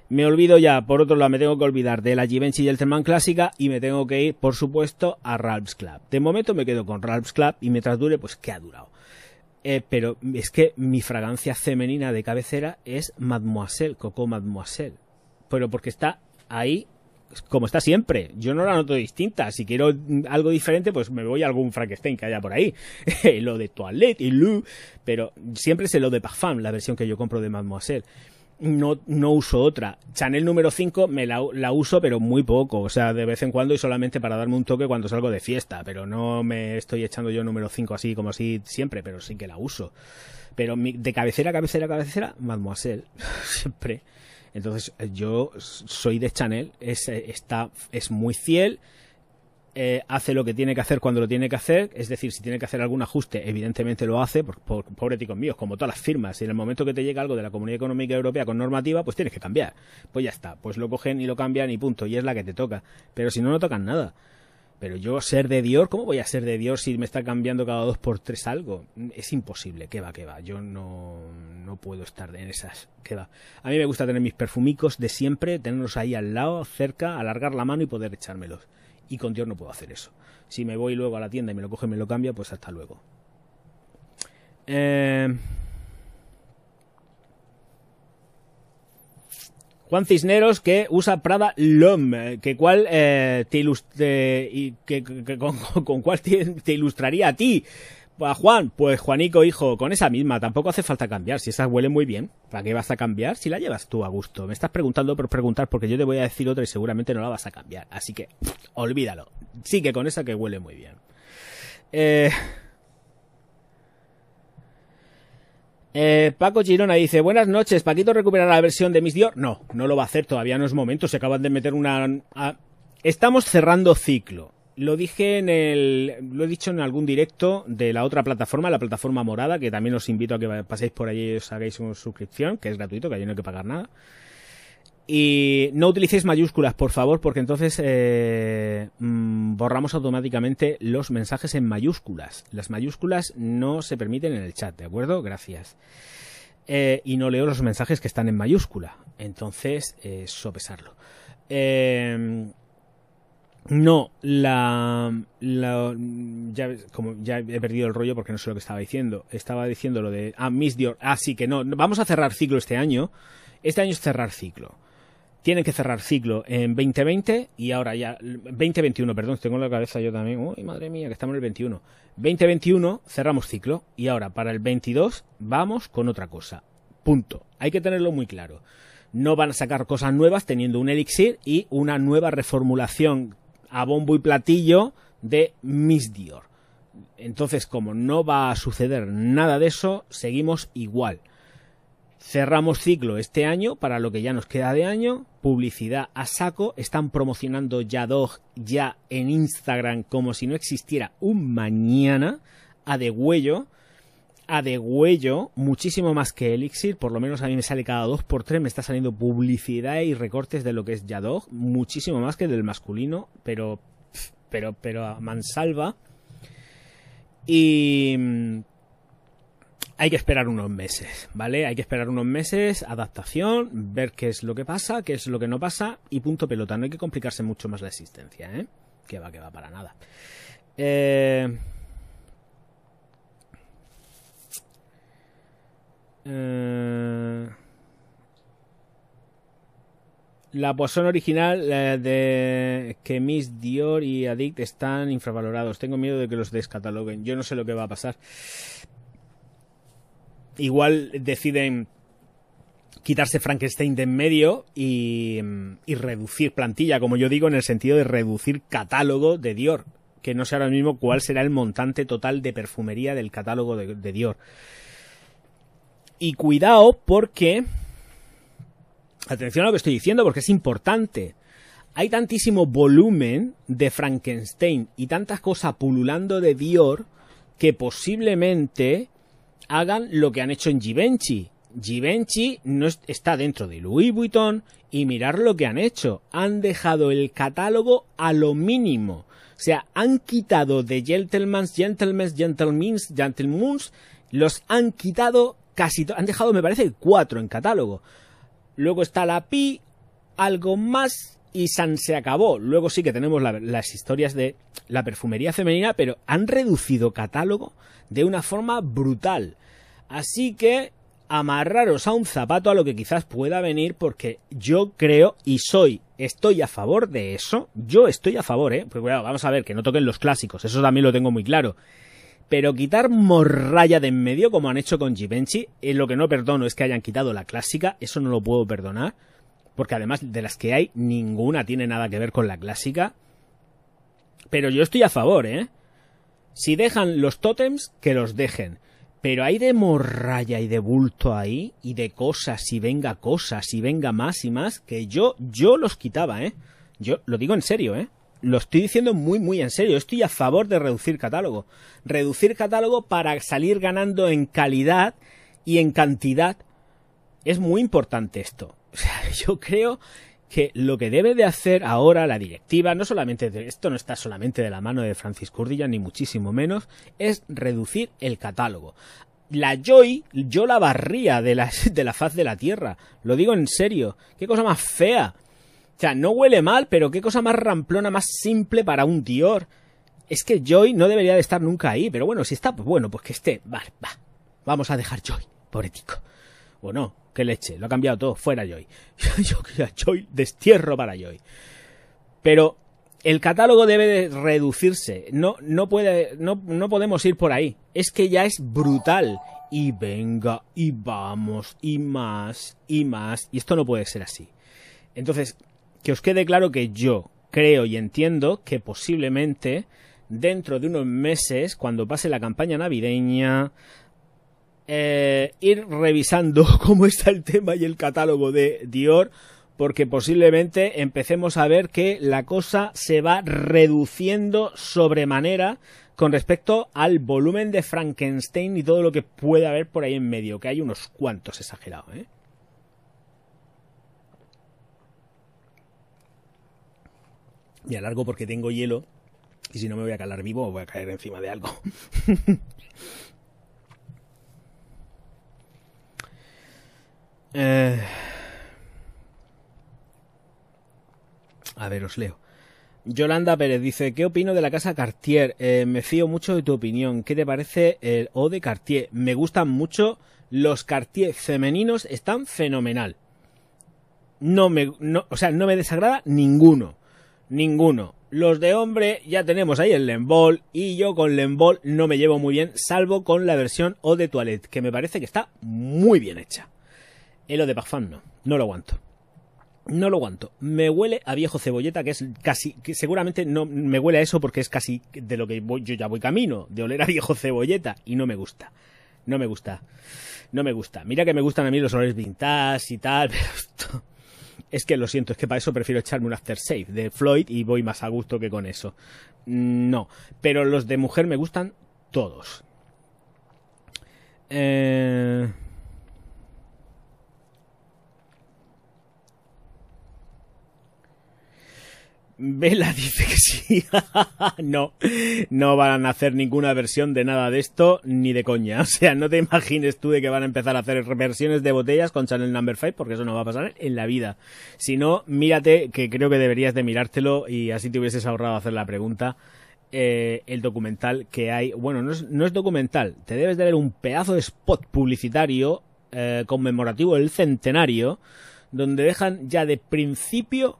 me olvido ya, por otro lado, me tengo que olvidar de la Givenchy Gentleman clásica y me tengo que ir, por supuesto, a Ralph's Club. De momento me quedo con Ralph's Club y mientras dure, pues que ha durado. Eh, pero es que mi fragancia femenina de cabecera es Mademoiselle, Coco Mademoiselle. Pero porque está ahí como está siempre. Yo no la noto distinta. Si quiero algo diferente, pues me voy a algún Frankenstein que haya por ahí. lo de Toilette y Lou. Pero siempre es lo de Parfum, la versión que yo compro de Mademoiselle. No, no uso otra. Chanel número 5 me la, uso, pero muy poco. O sea, de vez en cuando y solamente para darme un toque cuando salgo de fiesta. Pero no me estoy echando yo número 5 así como así siempre, pero sí que la uso. Pero de cabecera, cabecera, cabecera, Mademoiselle. siempre. Entonces eh, yo soy de Chanel, es, eh, está, es muy fiel, eh, hace lo que tiene que hacer cuando lo tiene que hacer, es decir, si tiene que hacer algún ajuste, evidentemente lo hace, por, por, pobre míos, como todas las firmas, y en el momento que te llega algo de la Comunidad Económica Europea con normativa, pues tienes que cambiar. Pues ya está, pues lo cogen y lo cambian y punto, y es la que te toca. Pero si no, no tocan nada. Pero yo ser de Dior, ¿cómo voy a ser de Dior si me está cambiando cada dos por tres algo? Es imposible, que va, que va. Yo no, no puedo estar en esas, que va. A mí me gusta tener mis perfumicos de siempre, tenerlos ahí al lado, cerca, alargar la mano y poder echármelos. Y con Dior no puedo hacer eso. Si me voy luego a la tienda y me lo coge y me lo cambia, pues hasta luego. Eh... Juan Cisneros que usa Prada LOM, que cuál eh, te y que, con, cuál te, ilustraría a ti. A Juan, pues Juanico, hijo, con esa misma, tampoco hace falta cambiar. Si esa huele muy bien, ¿para qué vas a cambiar? Si la llevas tú a gusto. Me estás preguntando por preguntar porque yo te voy a decir otra y seguramente no la vas a cambiar. Así que, olvídalo. Sigue con esa que huele muy bien. Eh, Eh, Paco Girona dice, buenas noches, ¿Paquito recuperará la versión de Miss Dior? No, no lo va a hacer, todavía no es momento, se acaban de meter una... Estamos cerrando ciclo. Lo dije en el... Lo he dicho en algún directo de la otra plataforma, la plataforma morada, que también os invito a que paséis por allí y os hagáis una suscripción, que es gratuito, que ahí no hay que pagar nada. Y no utilicéis mayúsculas, por favor, porque entonces eh, mm, borramos automáticamente los mensajes en mayúsculas. Las mayúsculas no se permiten en el chat, ¿de acuerdo? Gracias. Eh, y no leo los mensajes que están en mayúscula. Entonces, eh, sopesarlo. no, la, ya, ya he perdido el rollo porque no sé lo que estaba diciendo. Estaba diciendo lo de ah, Miss Dior. Ah, sí que no. Vamos a cerrar ciclo este año. Este año es cerrar ciclo tienen que cerrar ciclo en 2020 y ahora ya 2021, perdón, tengo en la cabeza yo también, uy, madre mía, que estamos en el 21. 2021 cerramos ciclo y ahora para el 22 vamos con otra cosa. Punto. Hay que tenerlo muy claro. No van a sacar cosas nuevas teniendo un elixir y una nueva reformulación a bombo y platillo de Miss Dior. Entonces, como no va a suceder nada de eso, seguimos igual. Cerramos ciclo este año para lo que ya nos queda de año. Publicidad a saco. Están promocionando Yadog ya en Instagram como si no existiera un mañana. A de huello. A de huello. Muchísimo más que Elixir. Por lo menos a mí me sale cada dos por tres. Me está saliendo publicidad y recortes de lo que es Yadog. Muchísimo más que del masculino. Pero, pero, pero a mansalva. Y hay que esperar unos meses, ¿vale? Hay que esperar unos meses, adaptación, ver qué es lo que pasa, qué es lo que no pasa y punto pelota. No hay que complicarse mucho más la existencia, ¿eh? Que va, que va para nada. Eh... Eh... La Poisson original de que Miss Dior y Addict están infravalorados. Tengo miedo de que los descataloguen. Yo no sé lo que va a pasar. Igual deciden quitarse Frankenstein de en medio y, y reducir plantilla, como yo digo, en el sentido de reducir catálogo de Dior. Que no sé ahora mismo cuál será el montante total de perfumería del catálogo de, de Dior. Y cuidado porque Atención a lo que estoy diciendo porque es importante. Hay tantísimo volumen de Frankenstein y tantas cosas pululando de Dior que posiblemente hagan lo que han hecho en Givenchy. Givenchy no está dentro de Louis Vuitton y mirar lo que han hecho. Han dejado el catálogo a lo mínimo. O sea, han quitado de Gentleman's, Gentleman's, Gentleman's, Gentleman's, los han quitado casi, han dejado me parece cuatro en catálogo. Luego está la Pi, algo más y San se acabó. Luego sí que tenemos las historias de la perfumería femenina, pero han reducido catálogo de una forma brutal. Así que amarraros a un zapato a lo que quizás pueda venir porque yo creo y soy, estoy a favor de eso. Yo estoy a favor, ¿eh? Pues bueno, vamos a ver, que no toquen los clásicos, eso también lo tengo muy claro. Pero quitar morralla de en medio, como han hecho con Givenchy, eh, lo que no perdono es que hayan quitado la clásica, eso no lo puedo perdonar, porque además de las que hay, ninguna tiene nada que ver con la clásica. Pero yo estoy a favor, ¿eh? Si dejan los tótems, que los dejen. Pero hay de morralla y de bulto ahí, y de cosas, y venga cosas, y venga más y más, que yo, yo los quitaba, ¿eh? Yo lo digo en serio, ¿eh? Lo estoy diciendo muy, muy en serio. Estoy a favor de reducir catálogo. Reducir catálogo para salir ganando en calidad y en cantidad. Es muy importante esto. O sea, yo creo que lo que debe de hacer ahora la directiva, no solamente de, esto no está solamente de la mano de Francis Curdilla, ni muchísimo menos, es reducir el catálogo. La Joy, yo la barría de la, de la faz de la tierra. Lo digo en serio. Qué cosa más fea. O sea, no huele mal, pero qué cosa más ramplona, más simple para un Dior. Es que Joy no debería de estar nunca ahí, pero bueno, si está, pues bueno, pues que esté. Va, va. Vamos a dejar Joy, pobrético. O no, qué leche, lo ha cambiado todo, fuera Joy. Yo quería Joy, destierro para Joy. Pero el catálogo debe de reducirse. No, no puede, no, no podemos ir por ahí. Es que ya es brutal. Y venga, y vamos, y más, y más. Y esto no puede ser así. Entonces, que os quede claro que yo creo y entiendo que posiblemente dentro de unos meses, cuando pase la campaña navideña, eh, ir revisando cómo está el tema y el catálogo de Dior, porque posiblemente empecemos a ver que la cosa se va reduciendo sobremanera con respecto al volumen de Frankenstein y todo lo que puede haber por ahí en medio, que hay unos cuantos exagerados, ¿eh? Y alargo porque tengo hielo. Y si no me voy a calar vivo, voy a caer encima de algo. eh... A ver, os leo. Yolanda Pérez dice, ¿qué opino de la casa Cartier? Eh, me fío mucho de tu opinión. ¿Qué te parece el O de Cartier? Me gustan mucho. Los Cartier femeninos están fenomenal. No me, o sea, no me desagrada ninguno. Ninguno. Los de hombre ya tenemos ahí el Lembol y yo con Lembol no me llevo muy bien, salvo con la versión O de Toilette, que me parece que está muy bien hecha. El de parfum no, no lo aguanto. No lo aguanto. Me huele a viejo cebolleta, que es casi, que seguramente no me huele a eso porque es casi de lo que yo ya voy camino, de oler a viejo cebolleta, y no me gusta. No me gusta. No me gusta. Mira que me gustan a mí los olores vintage y tal, esto, es que lo siento, es que para eso prefiero echarme un aftershave de Floyd y voy más a gusto que con eso. No, pero los de mujer me gustan todos. Eh... Vela dice que sí. no, no van a hacer ninguna versión de nada de esto, ni de coña. O sea, no te imagines tú de que van a empezar a hacer versiones de botellas con Channel Number 5, porque eso no va a pasar en la vida. Si no, mírate, que creo que deberías de mirártelo y así te hubieses ahorrado hacer la pregunta. Eh, el documental que hay. Bueno, no es, no es, documental, te debes de ver un pedazo de spot publicitario eh, conmemorativo del centenario, donde dejan ya de principio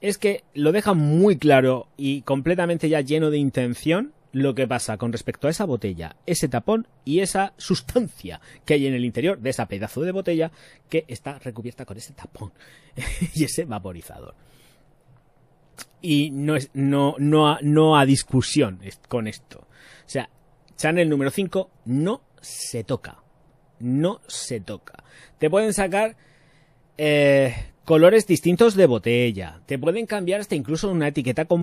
es que lo deja muy claro y completamente ya lleno de intención lo que pasa con respecto a esa botella, ese tapón y esa sustancia que hay en el interior de esa pedazo de botella que está recubierta con ese tapón y ese vaporizador. Y no, es, no, no, no a discusión con esto. O sea, Channel número 5 no se toca. No se toca. Te pueden sacar eh, colores distintos de botella. Te pueden cambiar hasta incluso una etiqueta con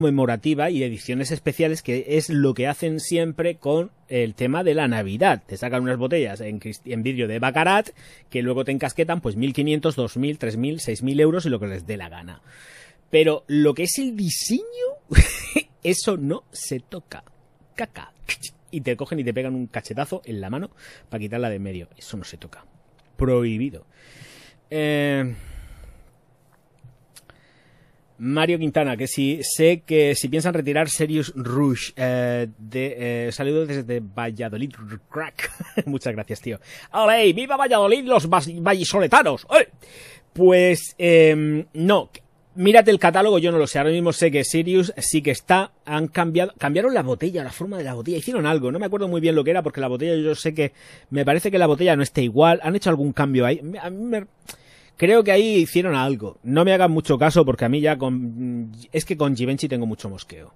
conmemorativa y ediciones especiales que es lo que hacen siempre con el tema de la Navidad. Te sacan unas botellas en, en vidrio de Bacarat que luego te encasquetan pues 1500, 2000, 3000, 6000 euros y lo que les dé la gana. Pero lo que es el diseño, eso no se toca. Caca. Y te cogen y te pegan un cachetazo en la mano para quitarla de medio. Eso no se toca. Prohibido. Eh... Mario Quintana, que si sé que si piensan retirar Serious Rush eh, de eh, saludos desde Valladolid Crack. Muchas gracias, tío. ¡Ole! ¡Viva Valladolid los vallisoletanos! ¡Eh! Pues eh, no, mírate el catálogo, yo no lo sé. Ahora mismo sé que Sirius sí que está. Han cambiado. Cambiaron la botella, la forma de la botella. Hicieron algo. No me acuerdo muy bien lo que era, porque la botella yo sé que. Me parece que la botella no está igual. Han hecho algún cambio ahí. A mí me, creo que ahí hicieron algo. No me hagan mucho caso, porque a mí ya con. Es que con Givenchy tengo mucho mosqueo.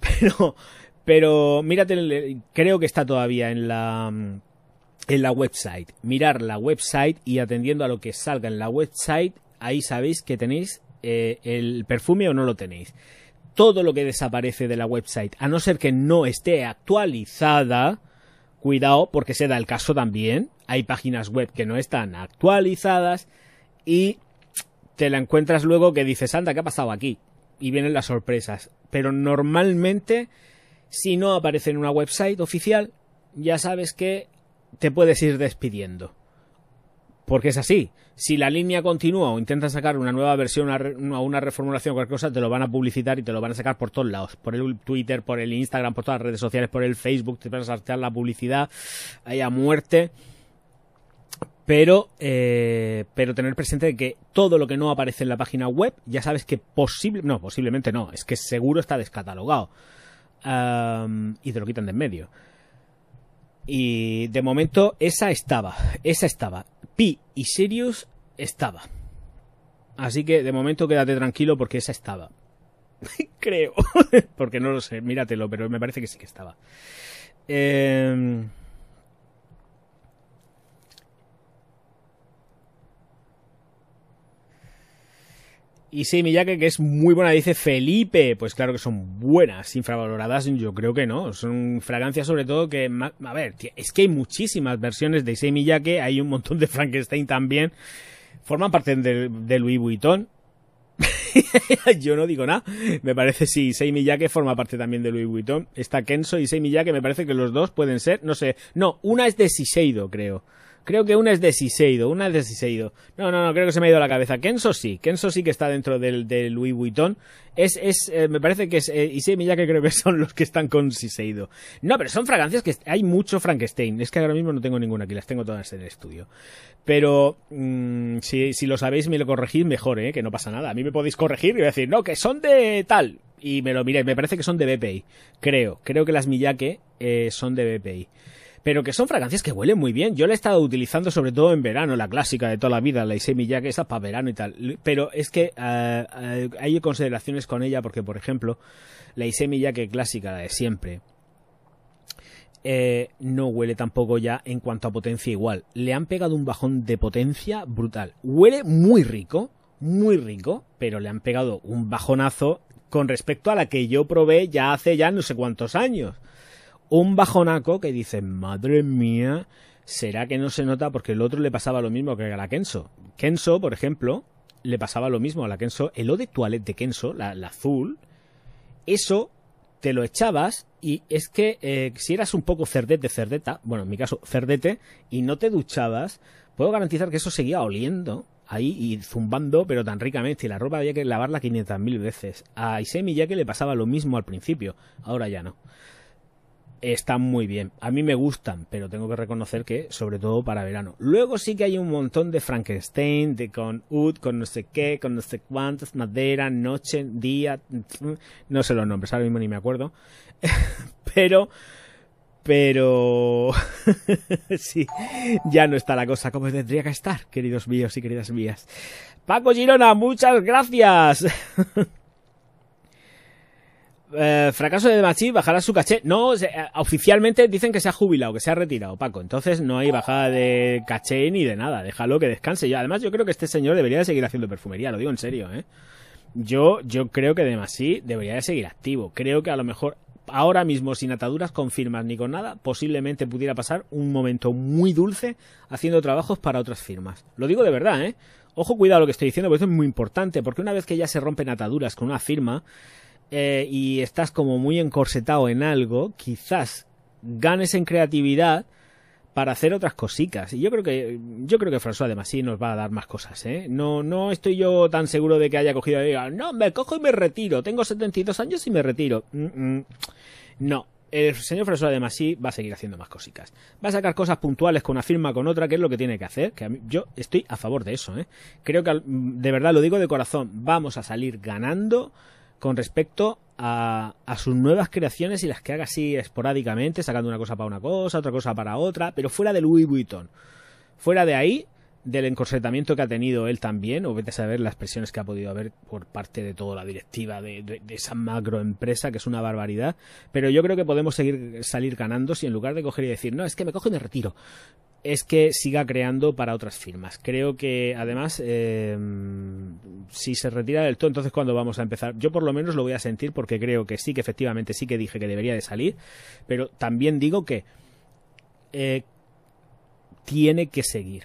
Pero. Pero mírate, creo que está todavía en la en la website. Mirar la website y atendiendo a lo que salga en la website, ahí sabéis que tenéis eh, el perfume o no lo tenéis. Todo lo que desaparece de la website, a no ser que no esté actualizada, cuidado porque se da el caso también. Hay páginas web que no están actualizadas y te la encuentras luego que dices, anda, ¿qué ha pasado aquí? Y vienen las sorpresas. Pero normalmente, si no aparece en una website oficial, ya sabes que te puedes ir despidiendo. Porque es así. Si la línea continúa o intentan sacar una nueva versión o una reformulación o cualquier cosa, te lo van a publicitar y te lo van a sacar por todos lados. Por el Twitter, por el Instagram, por todas las redes sociales, por el Facebook, te vas a saltar la publicidad ahí a muerte. Pero, eh, pero tener presente que todo lo que no aparece en la página web, ya sabes que posible, no, posiblemente no, es que seguro está descatalogado. Y te lo quitan de en medio. Y de momento esa estaba, esa estaba. Pi y Sirius estaba. Así que de momento quédate tranquilo porque esa estaba. Creo. porque no lo sé, míratelo, pero me parece que sí que estaba. Eh... Y sí, Miyake, que es muy buena, dice Felipe. Pues claro que son buenas, infravaloradas, yo creo que no. Son fragancias sobre todo que... A ver, es que hay muchísimas versiones de Issei Miyake, hay un montón de Frankenstein también. Forman parte de, Louis Vuitton. yo no digo nada. Me parece si Issei Miyake forma parte también de Louis Vuitton. Está Kenso y Issei Miyake, me parece que los dos pueden ser, no sé. No, una es de Shiseido, creo. Creo que una es de Siseido, una es de Siseido. No, no, no, creo que se me ha ido la cabeza. Kenso sí, Kenso sí que está dentro del, del Louis Vuitton. Es, es, eh, me parece que es, eh, y sí, que creo que son los que están con Siseido. No, pero son fragancias que hay mucho Frankenstein. Es que ahora mismo no tengo ninguna aquí, las tengo todas en el estudio. Pero, mm, si, si lo sabéis, me lo corregís mejor, eh, que no pasa nada. A mí me podéis corregir y decir, no, que son de tal. Y me lo miréis, me parece que son de BPI. Creo, creo que las Miyake eh, son de BPI pero que son fragancias que huelen muy bien. Yo la he estado utilizando sobre todo en verano, la clásica de toda la vida, la Issei Miyake, esa para verano y tal. Pero es que eh, eh, hay consideraciones con ella porque, por ejemplo, la Issei Miyake clásica, la de siempre, eh, no huele tampoco ya en cuanto a potencia igual. Le han pegado un bajón de potencia brutal. Huele muy rico, muy rico, pero le han pegado un bajonazo con respecto a la que yo probé ya hace ya no sé cuántos años un bajonaco que dice, madre mía, ¿será que no se nota? Porque el otro le pasaba lo mismo que a la Kenso. Kenso, por ejemplo, le pasaba lo mismo a la Kenso. El eau de toilette de Kenso, la, azul, eso te lo echabas y es que eh, si eras un poco cerdete, cerdeta, bueno, en mi caso, cerdete, y no te duchabas, puedo garantizar que eso seguía oliendo ahí y zumbando, pero tan ricamente, y la ropa había que lavarla 500.000 veces. A Isemi ya que le pasaba lo mismo al principio, ahora ya no están muy bien. A mí me gustan, pero tengo que reconocer que, sobre todo para verano. Luego sí que hay un montón de Frankenstein, de con Ud, con no sé qué, con no sé cuántas, madera, noche, día, no sé los nombres, ahora mismo ni me acuerdo. pero, pero, sí, ya no está la cosa como tendría que estar, queridos míos y queridas mías. Paco Girona, muchas gracias. Eh, fracaso de Machi bajará su caché. No, eh, oficialmente dicen que se ha jubilado, que se ha retirado, Paco. Entonces no hay bajada de caché ni de nada. Déjalo que descanse. Yo, además, yo creo que este señor debería de seguir haciendo perfumería, lo digo en serio, ¿eh? Yo, yo creo que de Machi debería de seguir activo. Creo que a lo mejor ahora mismo, sin ataduras con firmas ni con nada, posiblemente pudiera pasar un momento muy dulce haciendo trabajos para otras firmas. Lo digo de verdad, ¿eh? Ojo, cuidado lo que estoy diciendo, porque es muy importante, porque una vez que ya se rompen ataduras con una firma, eh, y estás como muy encorsetado en algo, quizás ganes en creatividad para hacer otras cositas. Y yo creo que yo creo que François de Massy nos va a dar más cosas, ¿eh? No no estoy yo tan seguro de que haya cogido y diga, "No, me cojo y me retiro. Tengo 72 años y me retiro." No, el señor François de Massy va a seguir haciendo más cositas. Va a sacar cosas puntuales con una firma, con otra, que es lo que tiene que hacer. Que yo estoy a favor de eso. ¿eh? Creo que, de verdad, lo digo de corazón, vamos a salir ganando con respecto a, sus nuevas creaciones y las que haga así esporádicamente, sacando una cosa para una cosa, otra cosa para otra, pero fuera de Louis Vuitton. Fuera de ahí, del encorsetamiento que ha tenido él también, o vete a saber las presiones que ha podido haber por parte de toda la directiva de, de, de, esa macroempresa, que es una barbaridad. Pero yo creo que podemos seguir salir ganando si en lugar de coger y decir, no, es que me cojo y me retiro es que siga creando para otras firmas. Creo que además, eh, si se retira del todo, entonces cuando vamos a empezar, yo por lo menos lo voy a sentir porque creo que sí, que efectivamente sí que dije que debería de salir, pero también digo que eh, tiene que seguir,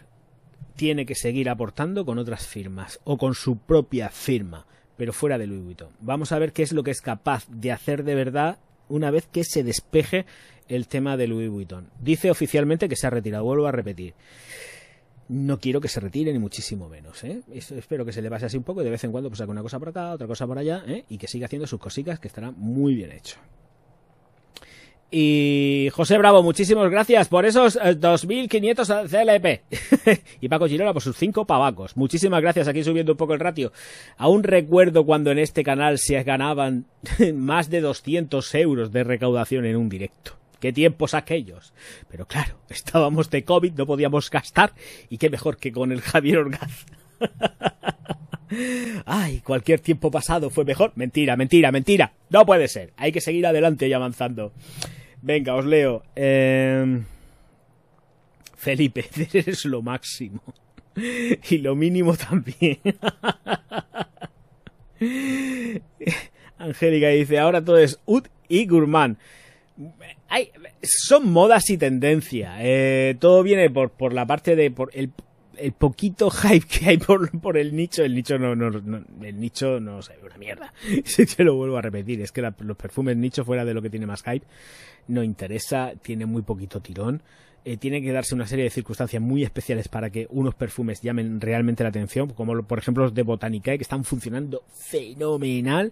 tiene que seguir aportando con otras firmas o con su propia firma, pero fuera de Louis Vuitton. Vamos a ver qué es lo que es capaz de hacer de verdad una vez que se despeje el tema de Louis Vuitton. Dice oficialmente que se ha retirado, vuelvo a repetir. No quiero que se retire ni muchísimo menos. ¿eh? Espero que se le pase así un poco de vez en cuando pues haga una cosa por acá, otra cosa por allá ¿eh? y que siga haciendo sus cositas que estará muy bien hecho. Y José Bravo, muchísimas gracias por esos eh, 2.500 CLP. y Paco Girona por sus 5 pavacos. Muchísimas gracias, aquí subiendo un poco el ratio. Aún recuerdo cuando en este canal se ganaban más de 200 euros de recaudación en un directo. Qué tiempos aquellos. Pero claro, estábamos de COVID, no podíamos gastar. Y qué mejor que con el Javier Orgaz. Ay, cualquier tiempo pasado fue mejor. Mentira, mentira, mentira. No puede ser. Hay que seguir adelante y avanzando. Venga, os leo. Eh... Felipe, eres lo máximo. Y lo mínimo también. Angélica dice, ahora todo es Ut y Gurmán. Hay, son modas y tendencia. Eh, todo viene por, por la parte de por el, el poquito hype que hay por, por el nicho. El nicho no, no, no el nicho no sé, una mierda. Se lo vuelvo a repetir. Es que la, los perfumes nicho fuera de lo que tiene más hype no interesa, tiene muy poquito tirón. Eh, tiene que darse una serie de circunstancias muy especiales para que unos perfumes llamen realmente la atención, como por ejemplo los de Botanicae, que están funcionando fenomenal.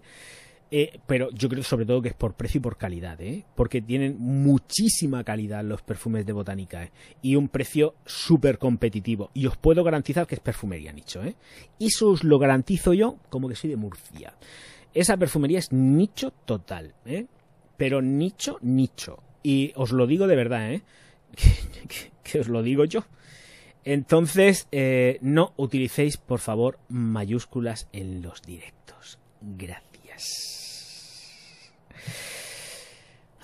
Eh, pero yo creo sobre todo que es por precio y por calidad, ¿eh? porque tienen muchísima calidad los perfumes de Botánica ¿eh? y un precio súper competitivo. Y os puedo garantizar que es perfumería nicho. ¿eh? Eso os lo garantizo yo como que soy de Murcia. Esa perfumería es nicho total, ¿eh? pero nicho, nicho. Y os lo digo de verdad, ¿eh? que, os lo digo yo. Entonces, eh, no utilicéis, por favor, mayúsculas en los directos. Gracias.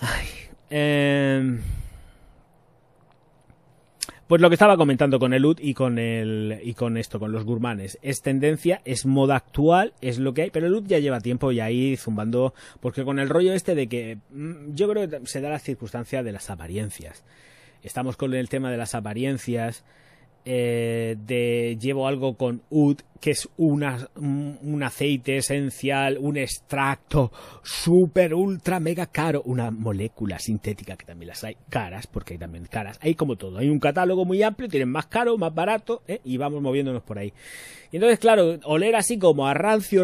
Ay, eh, pues lo que estaba comentando con el UD y con el y con esto, con los gourmanes, es tendencia, es moda actual, es lo que hay, pero el UD ya lleva tiempo y ahí zumbando, porque con el rollo este de que yo creo que se da la circunstancia de las apariencias. Estamos con el tema de las apariencias, eh, de llevo algo con UD, que es una, un, aceite esencial, un extracto super ultra mega caro, una molécula sintética que también las hay caras, porque hay también caras, hay como todo, hay un catálogo muy amplio, tienen más caro, más barato, ¿eh? y vamos moviéndonos por ahí. Y entonces, claro, oler así como a rancio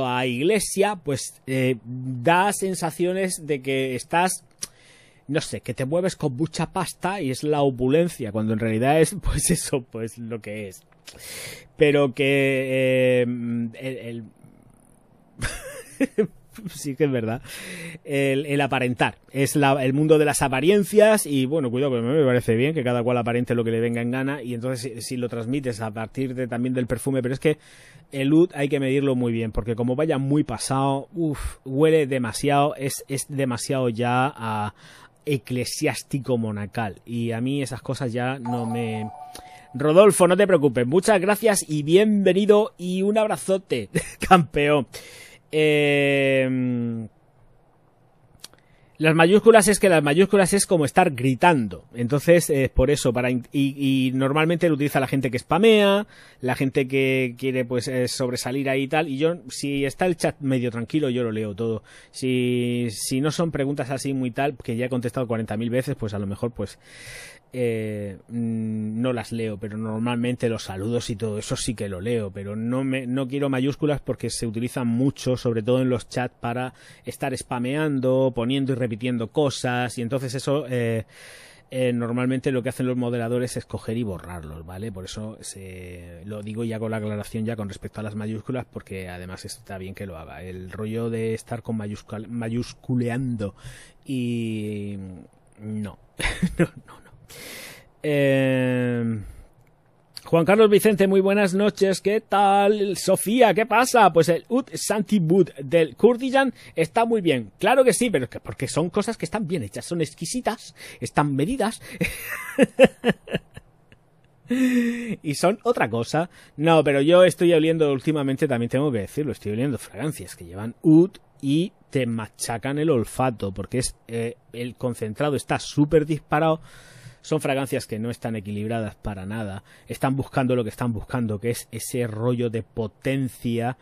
A iglesia, pues eh, da sensaciones de que estás, no sé, que te mueves con mucha pasta y es la opulencia, cuando en realidad es, pues eso, pues lo que es. Pero que eh, el, el... sí que es verdad. El, aparentar. Es la, el mundo de las apariencias y bueno, cuidado, que me parece bien que cada cual aparente lo que le venga en gana y entonces si, lo transmites a partir de, también del perfume, pero es que el UD hay que medirlo muy bien porque como vaya muy pasado, uff, huele demasiado, es, es demasiado ya a eclesiástico monacal y a mí esas cosas ya no me... Rodolfo, no te preocupes. Muchas gracias y bienvenido y un abrazote, campeón. Eh, las mayúsculas es que las mayúsculas es como estar gritando. Entonces, es por eso, para y, y, normalmente lo utiliza la gente que spamea, la gente que quiere pues eh, sobresalir ahí y tal. Y yo, si está el chat medio tranquilo, yo lo leo todo. Si, si no son preguntas así muy tal, que ya he contestado 40.000 veces, pues a lo mejor pues eh, no las leo, pero normalmente los saludos y todo eso sí que lo leo, pero no me no quiero mayúsculas porque se utilizan mucho, sobre todo en los chats para estar spameando, poniendo y repitiendo cosas y entonces eso eh, eh, normalmente lo que hacen los moderadores es coger y borrarlos, ¿vale? Por eso se, lo digo ya con la aclaración ya con respecto a las mayúsculas, porque además está bien que lo haga. El rollo de estar con mayúscula, mayúsculeando y No, no, no, no. Eh, Juan Carlos Vicente, muy buenas noches. ¿Qué tal? Sofía, ¿qué pasa? Pues el Ud Santibud del Kurdijan está muy bien. Claro que sí, pero que porque son cosas que están bien hechas, son exquisitas, están medidas. y son otra cosa. No, pero yo estoy oliendo últimamente, también tengo que decirlo, estoy oliendo fragancias que llevan Ud y te machacan el olfato porque es eh, el concentrado está súper disparado son fragancias que no están equilibradas para nada, están buscando lo que están buscando, que es ese rollo de potencia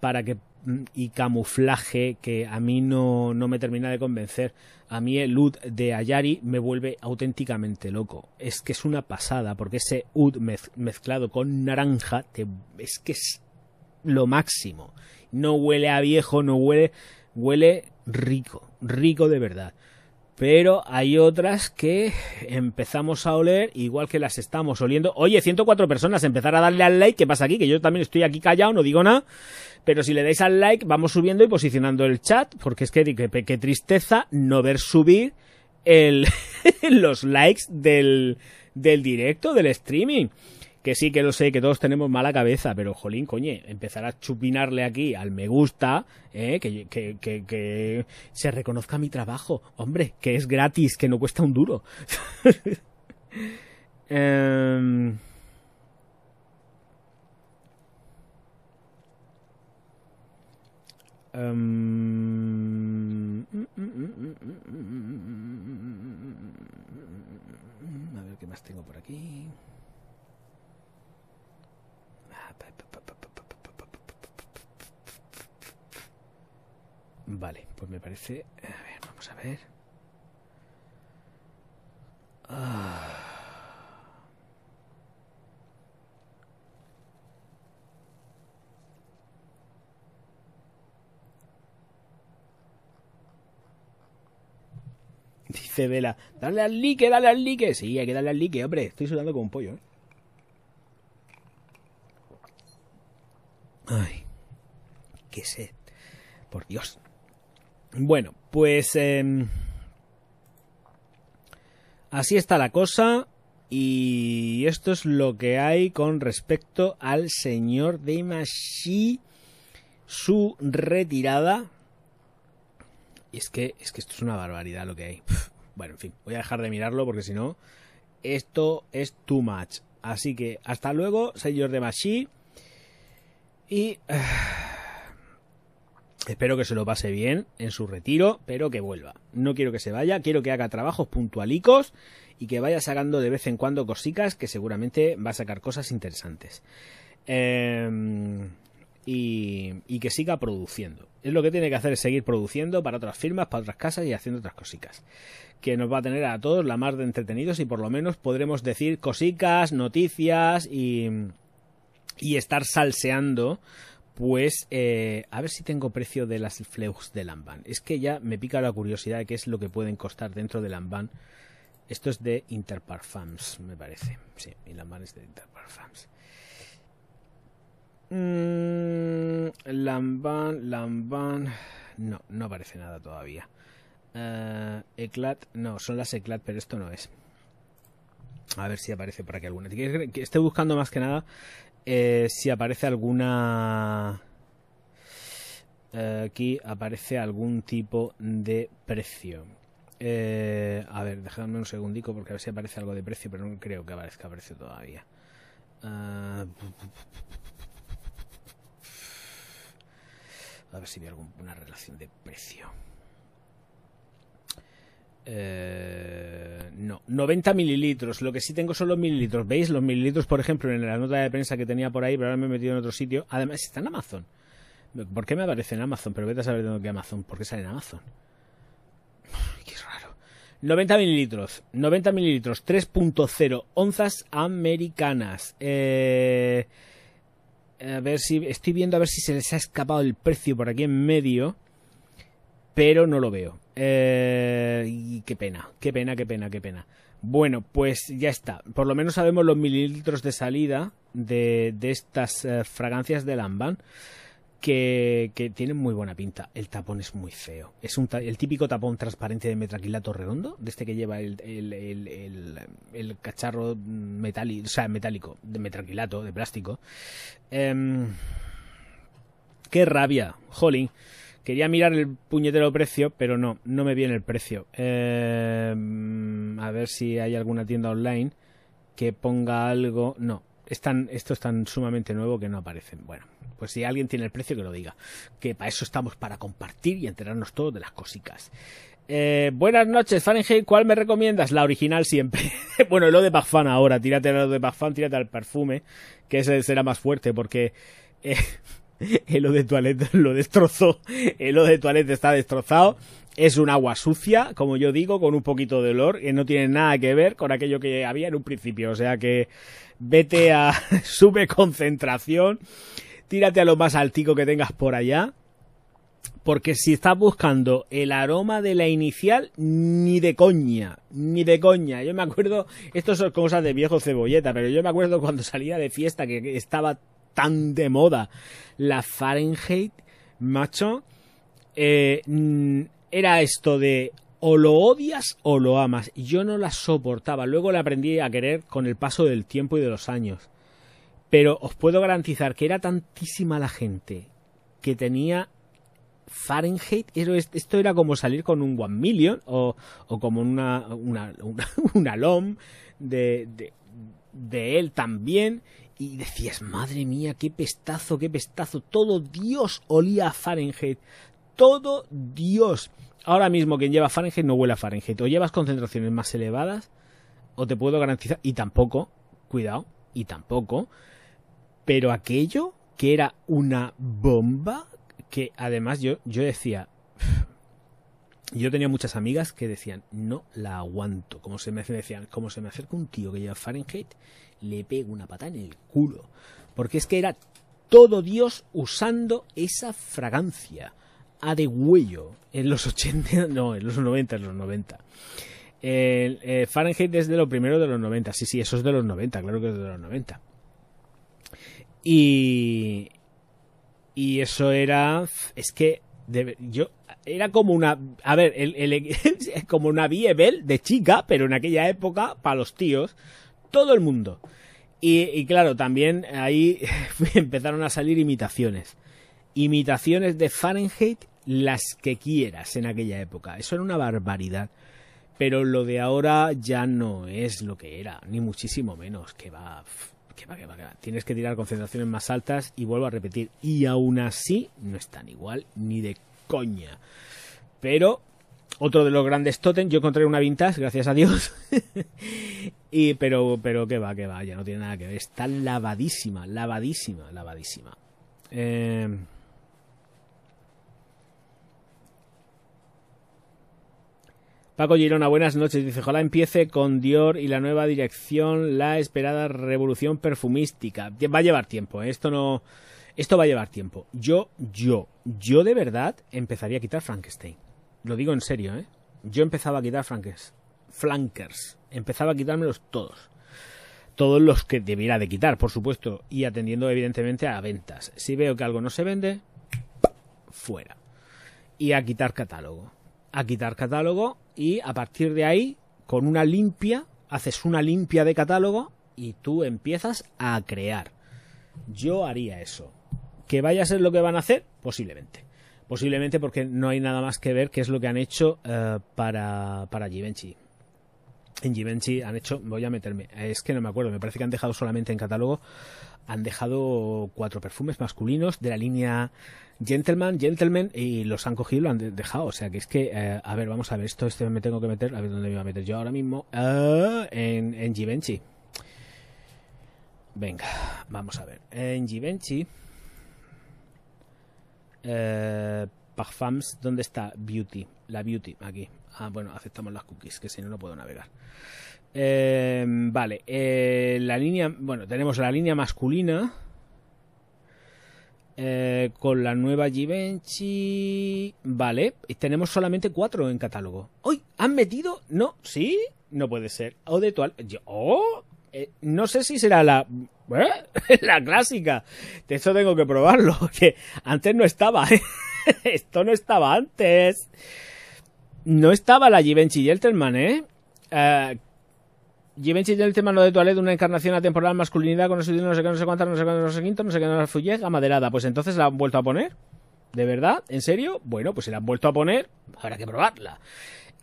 para que mm, y camuflaje que a mí no, no me termina de convencer. A mí el UD de Ayari me vuelve auténticamente loco. Es que es una pasada, porque ese UD mezclado con naranja te, es que es lo máximo. No huele a viejo, no huele, huele rico, rico de verdad pero hay otras que empezamos a oler igual que las estamos oliendo. Oye, 104 personas, empezar a darle al like, ¿qué pasa aquí? Que yo también estoy aquí callado, no digo nada, pero si le dais al like vamos subiendo y posicionando el chat, porque es que qué tristeza no ver subir el, los likes del, del directo, del streaming que sí que lo sé, que todos tenemos mala cabeza, pero jolín, coñe, empezar a chupinarle aquí al me gusta, ¿eh? que, que, que, que se reconozca mi trabajo, hombre, que es gratis, que no cuesta un duro. um... Um... A ver qué más tengo por aquí. Vale, pues me parece... A ver, vamos a ver. Ah. Dice Vela, dale al like, dale al like. Sí, hay que darle al like, hombre. Estoy sudando como un pollo, ¿eh? Ay, qué sed. Por Dios. Bueno, pues eh, así está la cosa y esto es lo que hay con respecto al señor Deimashi, su retirada. Y es que, es que esto es una barbaridad lo que hay. Bueno, en fin, voy a dejar de mirarlo porque si no, esto es too much. Así que hasta luego, señor Deimashi. Y... Espero que se lo pase bien en su retiro, pero que vuelva. No quiero que se vaya, quiero que haga trabajos puntualicos y que vaya sacando de vez en cuando cositas que seguramente va a sacar cosas interesantes. Em, y, y, que siga produciendo. Es lo que tiene que hacer es seguir produciendo para otras firmas, para otras casas y haciendo otras cositas. Que nos va a tener a todos la más de entretenidos y por lo menos podremos decir cositas, noticias y estar salseando pues eh, a ver si tengo precio de las Fleux de Lamban. Es que ya me pica la curiosidad de qué es lo que pueden costar dentro de Lamban. Esto es de Interparfums, me parece. Sí, y Lamban es de Interparfums. Mm, Lamban. No, no aparece nada todavía. Uh, Eclat, no, son las Eclat, pero esto no es. A ver si aparece por aquí alguna. Estoy buscando más que nada eh, si aparece alguna... Eh, aquí aparece algún tipo de precio. Eh, a ver, dejadme un segundico porque a ver si aparece algo de precio, pero no creo que aparezca precio todavía. a ver si hay alguna relación de precio. Eh, no, 90 mililitros. Lo que sí tengo son los mililitros. ¿Veis? Los mililitros, por ejemplo, en la nota de prensa que tenía por ahí, pero ahora me he metido en otro sitio. Además, está en Amazon. ¿Por qué me aparece en Amazon? Pero vete a saber de dónde Amazon. ¿Por qué sale en Amazon? Qué raro. 90 mililitros. 90 mililitros. 3.0 onzas americanas. Eh, a ver si. Estoy viendo a ver si se les ha escapado el precio por aquí en medio. Pero no lo veo. Eh, y qué pena, qué pena, qué pena, qué pena. Bueno, pues ya está. Por lo menos sabemos los mililitros de salida de, estas eh, fragancias de Lamban. que, que tienen muy buena pinta. El tapón es muy feo. Es un el típico tapón transparente de metraquilato redondo, de este que lleva el, el, el, el- el cacharro metálico, o sea, metálico, de metraquilato, de plástico. Em, qué rabia, jolín. Quería mirar el puñetero precio, pero no, no me viene el precio. Em, a ver si hay alguna tienda online que ponga algo. No, es tan- esto es tan sumamente nuevo que no aparecen. Bueno, pues si alguien tiene el precio, que lo diga. Que para eso estamos, para compartir y enterarnos todos de las cositas. Eh, buenas noches, Fahrenheit. ¿Cuál me recomiendas? La original siempre. bueno, lo de Pagfan ahora. Tírate lo de Pagfan, tírate al perfume, que ese será más fuerte, porque eh, el lo de toilette lo destrozó. El lo de toilette está destrozado. Es un agua sucia, como yo digo, con un poquito de olor, que no tiene nada que ver con aquello que había en un principio. O sea que vete a. sube concentración. Tírate a lo más altico que tengas por allá. Porque si estás buscando el aroma de la inicial, ni de coña, ni de coña. Yo me acuerdo, esto son cosas de viejo cebolleta, pero yo me acuerdo cuando salía de fiesta que estaba tan de moda la Fahrenheit, macho, eh, mm, era esto de o lo odias o lo amas. Yo no la soportaba. Luego la aprendí a querer con el paso del tiempo y de los años. Pero os puedo garantizar que era tantísima la gente que tenía Fahrenheit, esto era como salir con un One Million o, como una, una, LOM de, de él también. Y decías, madre mía, qué pestazo, qué pestazo. Todo Dios olía a Fahrenheit. Todo Dios. Ahora mismo quien lleva Fahrenheit no huele a Fahrenheit. O llevas concentraciones más elevadas, o te puedo garantizar, y tampoco, cuidado, y tampoco, pero aquello que era una bomba, que además yo, yo decía, yo tenía muchas amigas que decían, no la aguanto, como se me decían, como se me acerca un tío que lleva Fahrenheit, le pego una patada en el culo, porque es que era todo Dios usando esa fragancia a de huello en los 80, no, en los 90, en los 90. El, eh, Fahrenheit es de lo primero de los 90, sí, sí, eso es de los 90, claro que es de los 90. Y, y eso era, es que yo era como una, a ver, el, como una Biebel de chica, pero en aquella época para los tíos, todo el mundo. Y, y claro, también ahí empezaron a salir imitaciones. Imitaciones de Fahrenheit, las que quieras en aquella época. Eso era una barbaridad. Pero lo de ahora ya no es lo que era, ni muchísimo menos. Que va, que va, que va, que va. Tienes que tirar concentraciones más altas y vuelvo a repetir. Y aún así no están igual ni de coña. Pero otro de los grandes totem, yo encontré una vintage, gracias a Dios. y pero pero que va, que va, ya no tiene nada que ver. Está lavadísima, lavadísima, lavadísima. Eh, Paco Girona, buenas noches. Dice, ojalá empiece con Dior y la nueva dirección, la esperada revolución perfumística. Va a llevar tiempo, ¿eh? esto no... Esto va a llevar tiempo. Yo, yo, yo de verdad empezaría a quitar Frankenstein. Lo digo en serio, ¿eh? Yo empezaba a quitar Frankes, Flankers. Empezaba a quitármelos todos. Todos los que debiera de quitar, por supuesto. Y atendiendo evidentemente a ventas. Si veo que algo no se vende, fuera. Y a quitar catálogo. A quitar catálogo y a partir de ahí, con una limpia, haces una limpia de catálogo y tú empiezas a crear. Yo haría eso. ¿Que vaya a ser lo que van a hacer? Posiblemente. Posiblemente porque no hay nada más que ver qué es lo que han hecho eh, para, para Givenchy. En Givenchy han hecho, voy a meterme, es que no me acuerdo, me parece que han dejado solamente en catálogo, han dejado cuatro perfumes masculinos de la línea Gentleman, Gentleman, y los han cogido y lo han de- dejado. O sea que es que, eh, a ver, vamos a ver, esto este me tengo que meter, a ver dónde me voy a meter yo ahora mismo, Ah, en, en Givenchy. Venga, vamos a ver. En Givenchy. Eh, Parfums, ¿dónde está? Beauty. La Beauty, aquí. Ah, bueno, aceptamos las cookies, que si no, no puedo navegar. Eh, vale, eh, la línea. Bueno, tenemos la línea masculina. con la nueva Givenchy. Vale, y tenemos solamente cuatro en catálogo. ¡Uy! ¿Han metido? No, ¿sí? No puede ser. O de. Yo, ¡Oh! Eh, no sé si será la ¿Eh? la clásica. De eso tengo que probarlo, que antes no estaba. ¿eh? Esto no estaba antes. No estaba la Givenchy Gentleman, ¿eh? Uh, Givenchy Gentleman lo de Toilette, una encarnación a temporal masculinidad con qué, no sé qué, no sé cuántas, no sé qué, no sé quinto, no sé qué, no sé qué, amaderada. Pues entonces la han vuelto a poner. ¿De verdad? ¿En serio? Bueno, pues se la han vuelto a poner. Habrá que probarla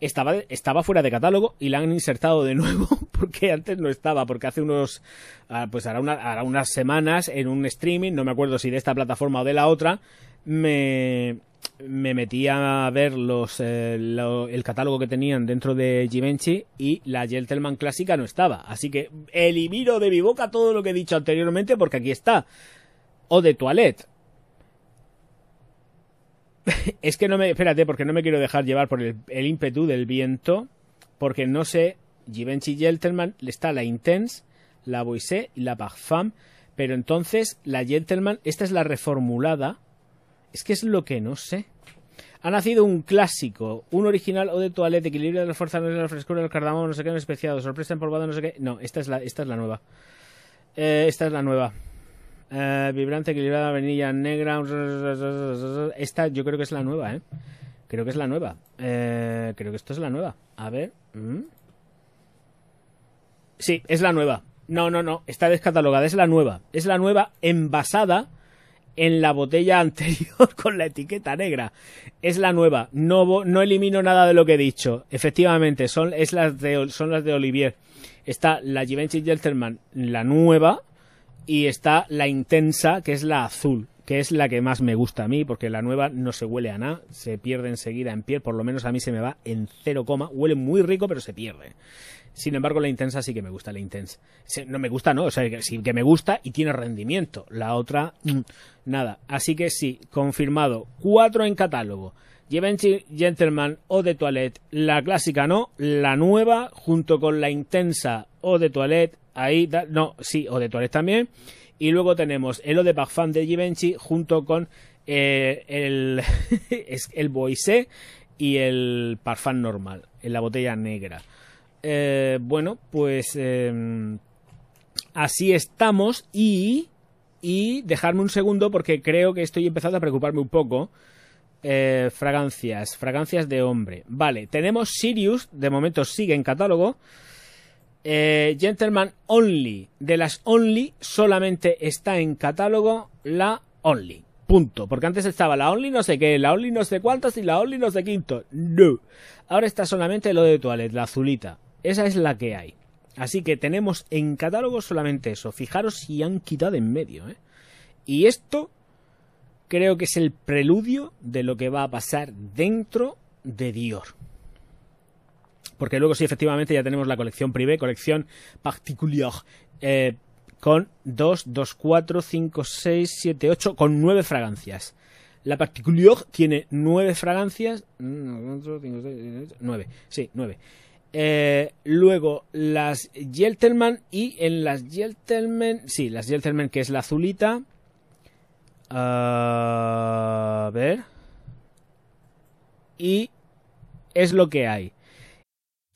estaba, estaba fuera de catálogo y la han insertado de nuevo porque antes no estaba, porque hace unos, ah, pues hará, una, unas semanas en un streaming, no me acuerdo si de esta plataforma o de la otra, me, me metí a ver los, eh, el catálogo que tenían dentro de Givenchy y la Gentleman clásica no estaba. Así que elimino de mi boca todo lo que he dicho anteriormente porque aquí está. O de Toilette es que no me. Espérate, porque no me quiero dejar llevar por el, ímpetu del viento. Porque no sé. Givenchy Gentleman está la Intense, la Boise y la Parfum. Pero entonces, la Gentleman, esta es la reformulada. Es que es lo que no sé. Ha nacido un clásico, un original o de toilette, equilibrio de la fuerza, de la frescura, del cardamomo, no sé qué, no especiado, sorpresa empolvada, no sé qué. No, esta es la, esta es la nueva. Eh, esta es la nueva. Eh, vibrante, equilibrada, vainilla negra. Esta yo creo que es la nueva, ¿eh? Creo que es la nueva. Eh, creo que esto es la nueva. A ver. Sí, es la nueva. No, no, no. Está descatalogada. Es la nueva. Es la nueva envasada en la botella anterior con la etiqueta negra. Es la nueva. No, no elimino nada de lo que he dicho. Efectivamente, son, es las de, son las de Olivier. Está la Givenchy Gentleman, la nueva, y está la intensa, que es la azul, que es la que más me gusta a mí, porque la nueva no se huele a nada, se pierde enseguida en piel, por lo menos a mí se me va en cero coma, huele muy rico, pero se pierde. Sin embargo, la intensa sí que me gusta, la intensa. No me gusta, no, o sea, sí que me gusta y tiene rendimiento. La otra, mm, nada. Así que sí, confirmado. Cuatro en catálogo. Gentleman o de Toilette, la clásica no, la nueva junto con la intensa o de Toilette Ahí, no, sí, o de Toilette también. Y luego tenemos el O de Parfum de Givenchy junto con eh, el, el Boise y el Parfum normal, en la botella negra. Eh, bueno, pues em, así estamos y, y dejarme un segundo porque creo que estoy empezando a preocuparme un poco. Eh, fragancias, fragancias de hombre. Vale, tenemos Sirius, de momento sigue en catálogo. Eh, Gentleman Only. De las Only solamente está en catálogo la Only. Punto. Porque antes estaba la Only no sé qué, la Only no sé cuántas y la Only no sé quinto. No. Ahora está solamente lo de Toilette, la azulita. Esa es la que hay. Así que tenemos en catálogo solamente eso. Fijaros si han quitado en medio. ¿eh? Y esto creo que es el preludio de lo que va a pasar dentro de Dior. Porque luego sí, efectivamente, ya tenemos la colección privé, colección particulier, eh, con 2, 2, 4, 5, 6, 7, 8, con 9 fragancias. La particulier tiene 9 fragancias. 9, sí, 9. Eh, luego las Gentleman y en las Gentleman, sí, las Gentleman que es la azulita. A ver. Y es lo que hay.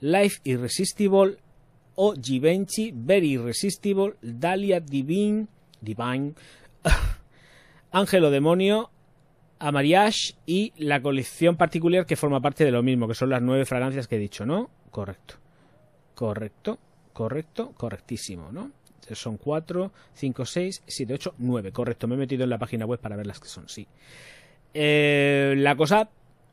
Life Irresistible, o Givenchy, Very Irresistible, Dahlia Divine, Divine, Ángelo Demonio, Amariage y la colección particular que forma parte de lo mismo, que son las nueve fragancias que he dicho, ¿no? Correcto. Correcto, correcto, correctísimo, ¿no? Son 4, 5, 6, 7, 8, 9. Correcto, me he metido en la página web para ver las que son, sí. Eh, la cosa,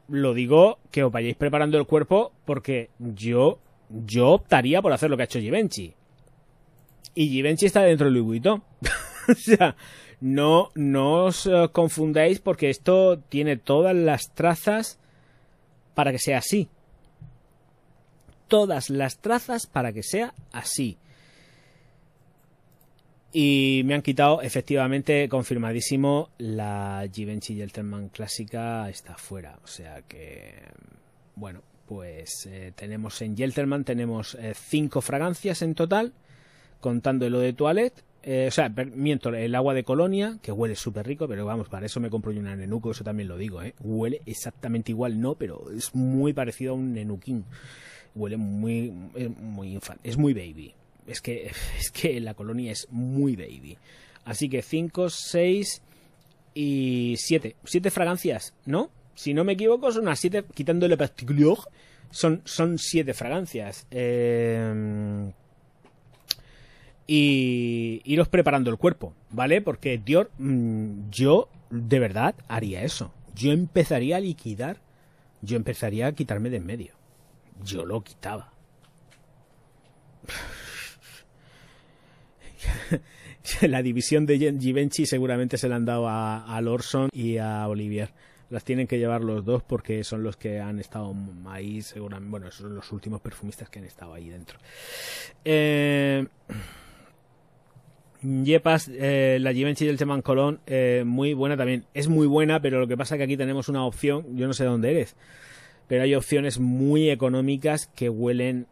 lo digo, que os vayáis preparando el cuerpo porque yo, yo optaría por hacer lo que ha hecho Givenchy. Y Givenchy está dentro de Louis o sea, no, no os eh, confundáis porque esto tiene todas las trazas para que sea así. Todas las trazas para que sea así. Y me han quitado, efectivamente, confirmadísimo, la Givenchy Gentleman clásica está fuera. O sea que, bueno, pues eh, tenemos en Gentleman, tenemos eh, cinco fragancias en total, contando lo de toilette. Eh, o sea, miento, el agua de colonia, que huele súper rico, pero vamos, para eso me compro yo una nenuco, eso también lo digo, ¿eh? Huele exactamente igual, no, pero es muy parecido a un nenuquín. Huele muy, eh, muy es muy baby. Es que, es que la colonia es muy baby. Así que 5, 6 y 7. 7 fragancias, ¿no? Si no me equivoco, son unas 7, quitando le son, son 7 fragancias. Eh, y iros preparando el cuerpo, ¿vale? Porque Dior, mm, yo de verdad haría eso. Yo empezaría a liquidar, yo empezaría a quitarme de en medio. Yo lo quitaba. la división de Givenchy seguramente se la han dado a, Lorson y a Olivier. Las tienen que llevar los dos porque son los que han estado ahí, seguramente. Bueno, son los últimos perfumistas que han estado ahí dentro. Eh, Yepas, eh, la Givenchy del Teman Colón, eh, muy buena también. Es muy buena, pero lo que pasa es que aquí tenemos una opción, yo no sé dónde eres, pero hay opciones muy económicas que huelen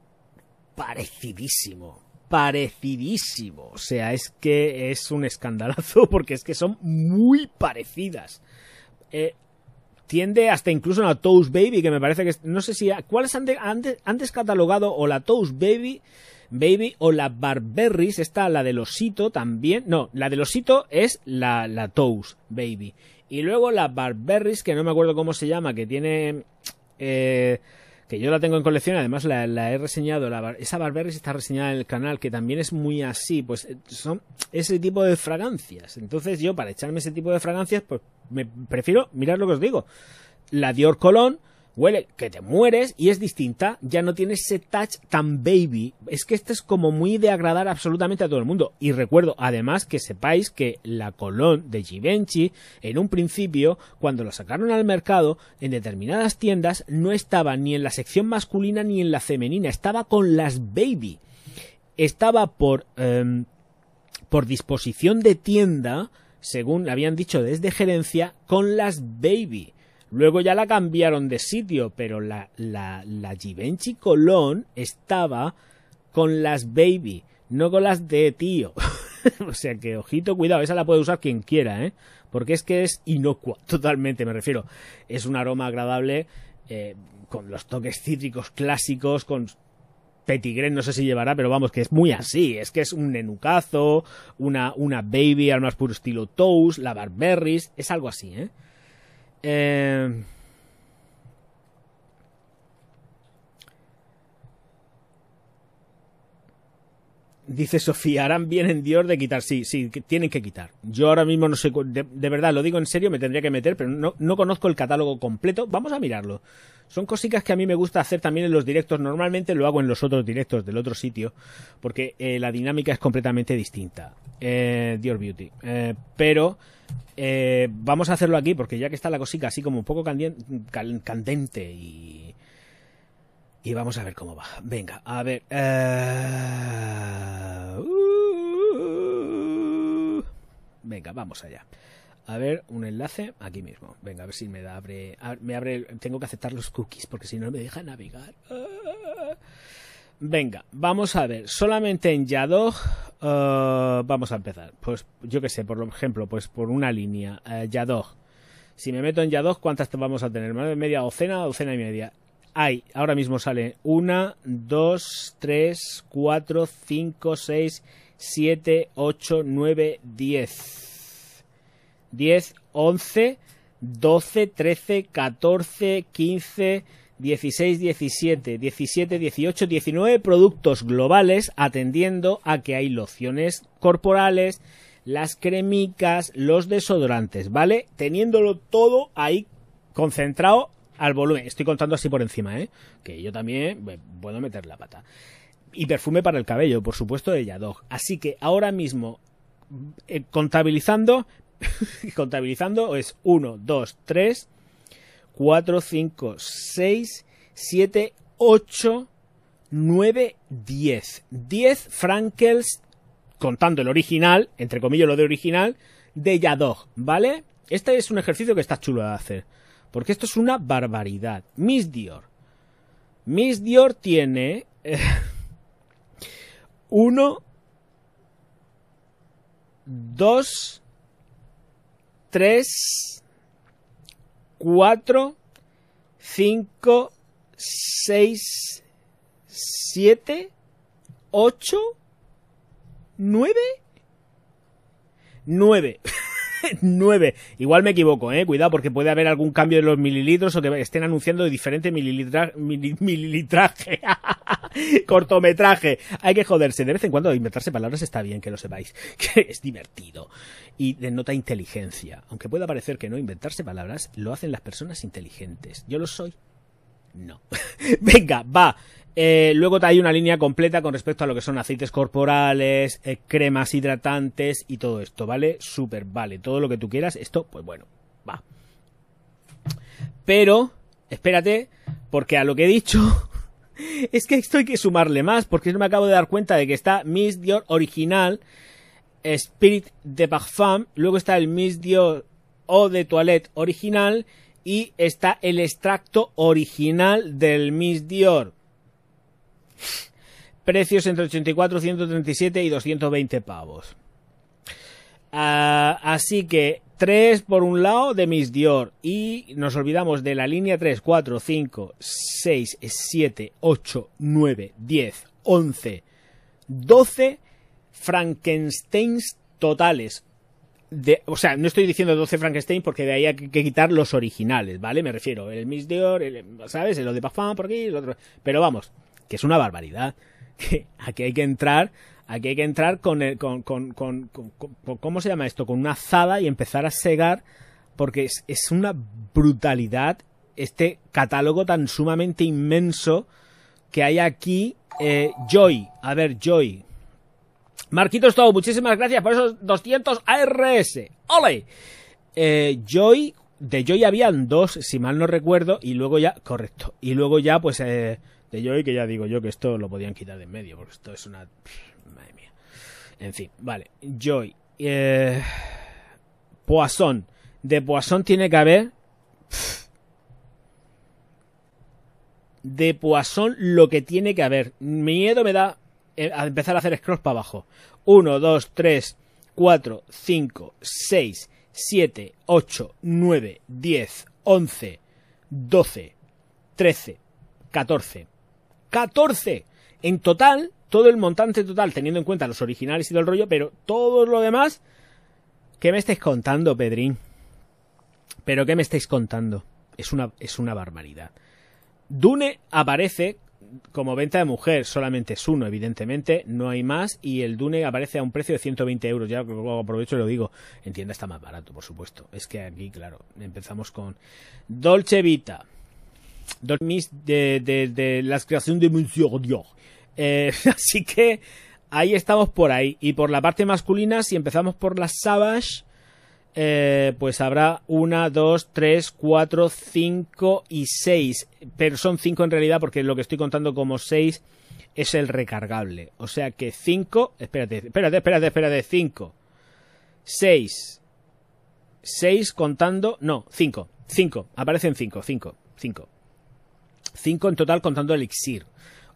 parecidísimo. Parecidísimo. O sea, es que es un escandalazo porque es que son muy parecidas. Eh, tiende hasta incluso a la Toast Baby, que me parece que es, no sé si cuáles han de- antes, antes catalogado o la Toast Baby, Baby o la Barberries, está la del osito también, no, la del osito es la, la Toast Baby. Y luego la Barberries, que no me acuerdo cómo se llama, que tiene eh, que yo la tengo en colección, además la, la he reseñado, la esa Barberries está reseñada en el canal, que también es muy así, pues eh, son ese tipo de fragancias. Entonces yo para echarme ese tipo de fragancias, pues me prefiero, mirar lo que os digo, la Dior Cologne huele que te mueres y es distinta, ya no tiene ese touch tan baby. Es que este es como muy de agradar absolutamente a todo el mundo. Y recuerdo además que sepáis que la Cologne de Givenchy, en un principio, cuando lo sacaron al mercado, en determinadas tiendas no estaba ni en la sección masculina ni en la femenina, estaba con las baby. Estaba por, em, por disposición de tienda, según habían dicho desde gerencia, con las baby. Luego ya la cambiaron de sitio, pero la, la, la Givenchy Cologne estaba con las baby, no con las de tío. o sea que, ojito, cuidado, esa la puede usar quien quiera, ¿eh? Porque es que es inocua, totalmente, me refiero. Es un aroma agradable, eh, con los toques cítricos clásicos, con Petigren no sé si llevará, pero vamos, que es muy así. Es que es un nenucazo, una, una baby al más puro estilo Toast, la Barberries, es algo así, ¿eh? Eh, Dice Sofía, harán bien en Dior de quitar. Sí, sí, que tienen que quitar. Yo ahora mismo no sé, de, de verdad, lo digo en serio, me tendría que meter, pero no, no conozco el catálogo completo. Vamos a mirarlo. Son cositas que a mí me gusta hacer también en los directos. Normalmente lo hago en los otros directos del otro sitio, porque eh, la dinámica es completamente distinta. Eh, Beauty. Eh, pero eh, vamos a hacerlo aquí, porque ya que está la cosita así como un poco candente y... Y vamos a ver cómo va. Venga, a ver. eh, uh, venga, vamos allá. A ver, un enlace aquí mismo. Venga, a ver si me da, abre, a- me abre. Tengo que aceptar los cookies porque si no me deja navegar. Ah. Venga, vamos a ver. Solamente en Yadog eh, vamos a empezar. Pues yo que sé, por ejemplo, pues por una línea. eh, Yadog. Si me meto en Yadog, ¿cuántas vamos a tener? ¿Más de media docena, docena y media? Hay, ahora mismo sale una, dos, tres, cuatro, cinco, seis, siete, ocho, nueve, diez. 10, 11, 12, 13, 14, 15, 16, 17, 17, 18, 19 productos globales atendiendo a que hay lociones corporales, las cremicas, los desodorantes, ¿vale? Teniéndolo todo ahí concentrado al volumen. Estoy contando así por encima, ¿eh? Que yo también eh, puedo meter la pata. Y perfume para el cabello, por supuesto, de Yadog. Así que ahora mismo, eh, contabilizando, contabilizando es 1, 2, 3, 4, 5, 6, 7, 8, 9, 10. 10 Frankels, contando el original, entre comillas lo de original, de Yadog, ¿vale? Este es un ejercicio que está chulo de hacer. Porque esto es una barbaridad. Miss Dior. Miss Dior tiene... eh, uno, dos, tres, cuatro, cinco, seis, siete, ocho, nueve, nueve. 9. Igual me equivoco, eh. Cuidado, porque puede haber algún cambio en los mililitros o que estén anunciando diferente mililitra- mili- mililitraje. Cortometraje. Hay que joderse. De vez en cuando inventarse palabras está bien, que lo sepáis. Que es divertido. Y denota inteligencia. Aunque pueda parecer que no, inventarse palabras lo hacen las personas inteligentes. ¿Yo lo soy? No. Venga, va. Eh, luego hay una línea completa con respecto a lo que son aceites corporales, eh, cremas hidratantes y todo esto, ¿vale? Súper, vale. Todo lo que tú quieras, esto, pues bueno, va. Pero, espérate, porque a lo que he dicho, es que esto hay que sumarle más, porque no me acabo de dar cuenta de que está Miss Dior original, Spirit de Parfum, luego está el Miss Dior Eau de Toilette original y está el extracto original del Miss Dior. Precios entre 84, 137 y 220 pavos. Ah, así que 3 por un lado de Miss Dior y nos olvidamos de la línea 3, 4, 5, 6, 7, 8, 9, 10, 11, 12 Frankensteins totales. O sea, no estoy diciendo 12 Frankenstein porque de ahí hay que, quitar los originales, ¿vale? Me refiero, el Miss Dior, el, ¿sabes? El de Parfum por aquí, el otro. Pero vamos, que es una barbaridad. Que aquí hay que entrar, aquí hay que entrar con, el, con, con, con, con- con- ¿cómo se llama esto? Con una azada y empezar a segar porque es, es una brutalidad este catálogo tan sumamente inmenso que hay aquí. Eh, Joy, a ver, Joy. Marquitos Todo, muchísimas gracias por esos 200 ARS. ¡Ole! Eh, Joy, de Joy habían dos, si mal no recuerdo, y luego ya, correcto, y luego ya, pues, eh, de Joy, que ya digo yo que esto lo podían quitar de en medio, porque esto es una... Madre mía. En fin, vale, Joy. Eh, Poisson. De Poisson tiene que haber... De Poisson lo que tiene que haber. Miedo me da a empezar a hacer scrolls para abajo. 1, 2, 3, 4, 5, 6, 7, 8, 9, 10, 11, 12, 13, 14. 14. En total, todo el montante total, teniendo en cuenta los originales y todo el rollo, pero todo lo demás, ¿qué me estáis contando, Pedrín? ¿Pero qué me estáis contando? Es una, es una barbaridad. Dune aparece como venta de mujer, solamente es uno, evidentemente, no hay más, y el Dune aparece a un precio de 120 euros, ya lo aprovecho y lo digo, en tienda está más barato, por supuesto, es que aquí, claro, empezamos con Dolce Vita, mis de, de, de la creación de Monsieur Dior. Eh, así que ahí estamos por ahí. Y por la parte masculina, si empezamos por las Savage, eh, pues habrá una, dos, tres, cuatro, cinco y seis. Pero son cinco en realidad porque lo que estoy contando como seis es el recargable. O sea que cinco, espérate, espérate, espérate, espérate, cinco, seis, seis contando, no, cinco, cinco, aparecen cinco, cinco, cinco. Cinco en total contando el elixir.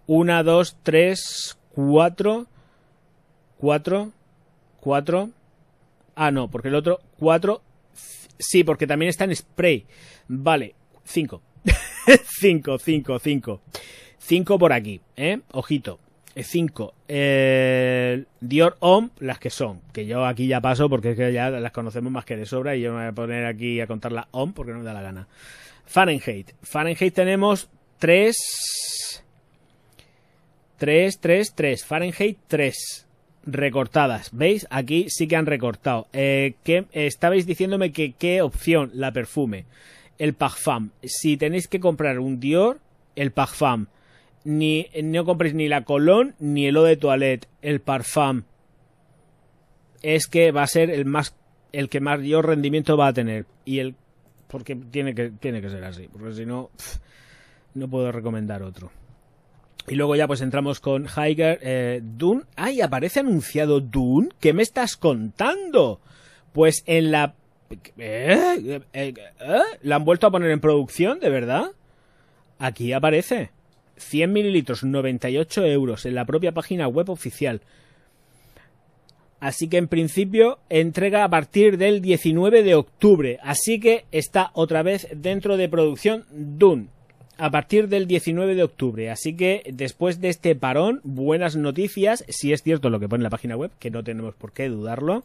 Una, dos, tres, cuatro, cuatro, cuatro. Ah, no, porque el otro, cuatro. Sí, porque también está en spray. Vale, cinco. cinco, cinco, cinco. Cinco por aquí, ¿eh? Ojito. Cinco. Eh, Dior Homme, las que son. Que yo aquí ya paso porque es que ya las conocemos más que de sobra y yo me voy a poner aquí a contar la Homme porque no me da la gana. Fahrenheit. Fahrenheit tenemos tres. Tres, tres, tres. Fahrenheit tres recortadas. ¿Veis? Aquí sí que han recortado. Eh, ¿qué, estabais diciéndome que qué opción la perfume. El Parfum. Si tenéis que comprar un Dior, el Parfum. Ni, no compréis ni la Cologne ni el eau de toilette. El Parfum. Es que va a ser el más el que mayor rendimiento va a tener. Y el. Porque tiene que, tiene que ser así. Porque si no. no puedo recomendar otro. Y luego ya pues entramos con Higer. Eh, Dune. ¡Ay! Aparece anunciado Dune. ¿Qué me estás contando? Pues en la. ¿Eh? ¿Eh? ¿Eh? ¿La han vuelto a poner en producción? ¿De verdad? Aquí aparece. 100 mililitros, 98 euros en la propia página web oficial. Así que en principio entrega a partir del 19 de octubre. Así que está otra vez dentro de producción Dune a partir del 19 de octubre. Así que después de este parón, buenas noticias, si es cierto lo que pone en la página web, que no tenemos por qué dudarlo.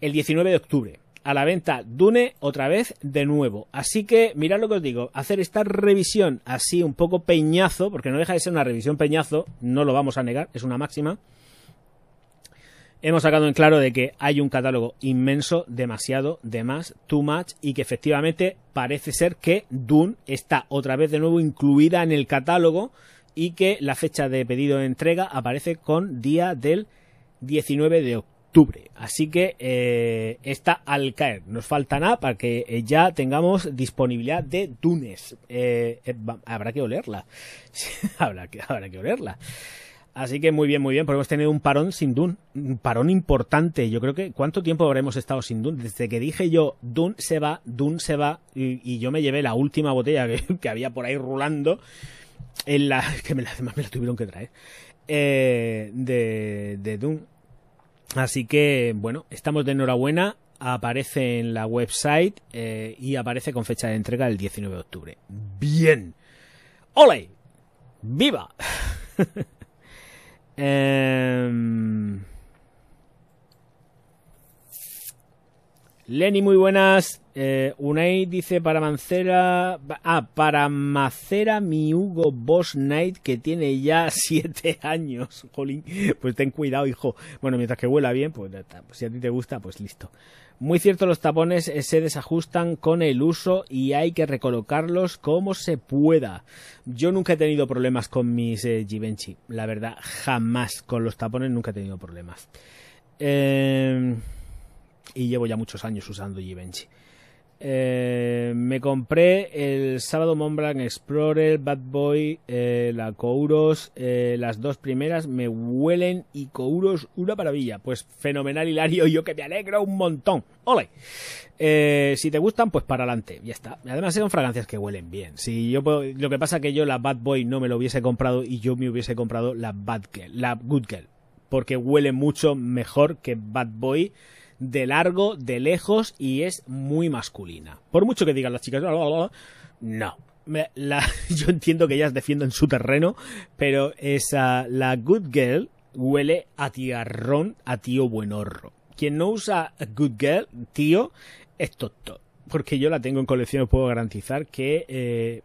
El 19 de octubre. A la venta Dune otra vez de nuevo. Así que mirad lo que os digo, hacer esta revisión así un poco peñazo, porque no deja de ser una revisión peñazo, no lo vamos a negar, es una máxima. Hemos sacado en claro de que hay un catálogo inmenso, demasiado, de más, too much, y que efectivamente parece ser que Dune está otra vez de nuevo incluida en el catálogo y que la fecha de pedido de entrega aparece con día del 19 de octubre. Así que eh, está al caer. Nos falta nada para que eh, ya tengamos disponibilidad de Dunes. Eh, eh, habrá que olerla. habrá, que, habrá que olerla. Así que muy bien, muy bien, podemos tener un parón sin Dune, un parón importante. Yo creo que ¿cuánto tiempo habremos estado sin Dune? Desde que dije yo Dune se va, Dune se va y, yo me llevé la última botella que, que había por ahí rulando en la que me la, además me la tuvieron que traer eh, de, de Dune. Así que bueno, estamos de enhorabuena. Aparece en la website eh, y aparece con fecha de entrega el 19 de octubre. Bien. ¡Ole! ¡Viva! Em, Lenny, muy buenas. Eh, Unai dice para Mancera. Ah, para Macera mi Hugo Boss Knight que tiene ya siete años. Jolín. Pues ten cuidado, hijo. Bueno, mientras que huela bien, pues. Pues si a ti te gusta, pues listo. Muy cierto, los tapones eh, se desajustan con el uso y hay que recolocarlos como se pueda. Yo nunca he tenido problemas con mis eh, Givenchy, la verdad, jamás. Con los tapones nunca he tenido problemas. Eh, y llevo ya muchos años usando Givenchy. Eh, me compré el sábado Montblanc Explorer, Bad Boy, eh, la Couros, eh, las dos primeras me huelen y Couros una maravilla. Pues fenomenal, Hilario, yo que me alegro un montón. ¡Ole! Si te gustan, pues para adelante, ya está. Además son fragancias que huelen bien. Si yo puedo- lo que pasa que yo la Bad Boy no me lo hubiese comprado y yo me hubiese comprado la Bad Girl, la Good Girl, porque huele mucho mejor que Bad Boy de largo, de lejos y es muy masculina. Por mucho que digan las chicas, no. La- yo entiendo que ellas defienden su terreno, pero esa, la Good Girl huele a tiarrón, a tío buenorro. Quien no usa Good Girl, tío, es tonto. Porque yo la tengo en colección y puedo garantizar que eh,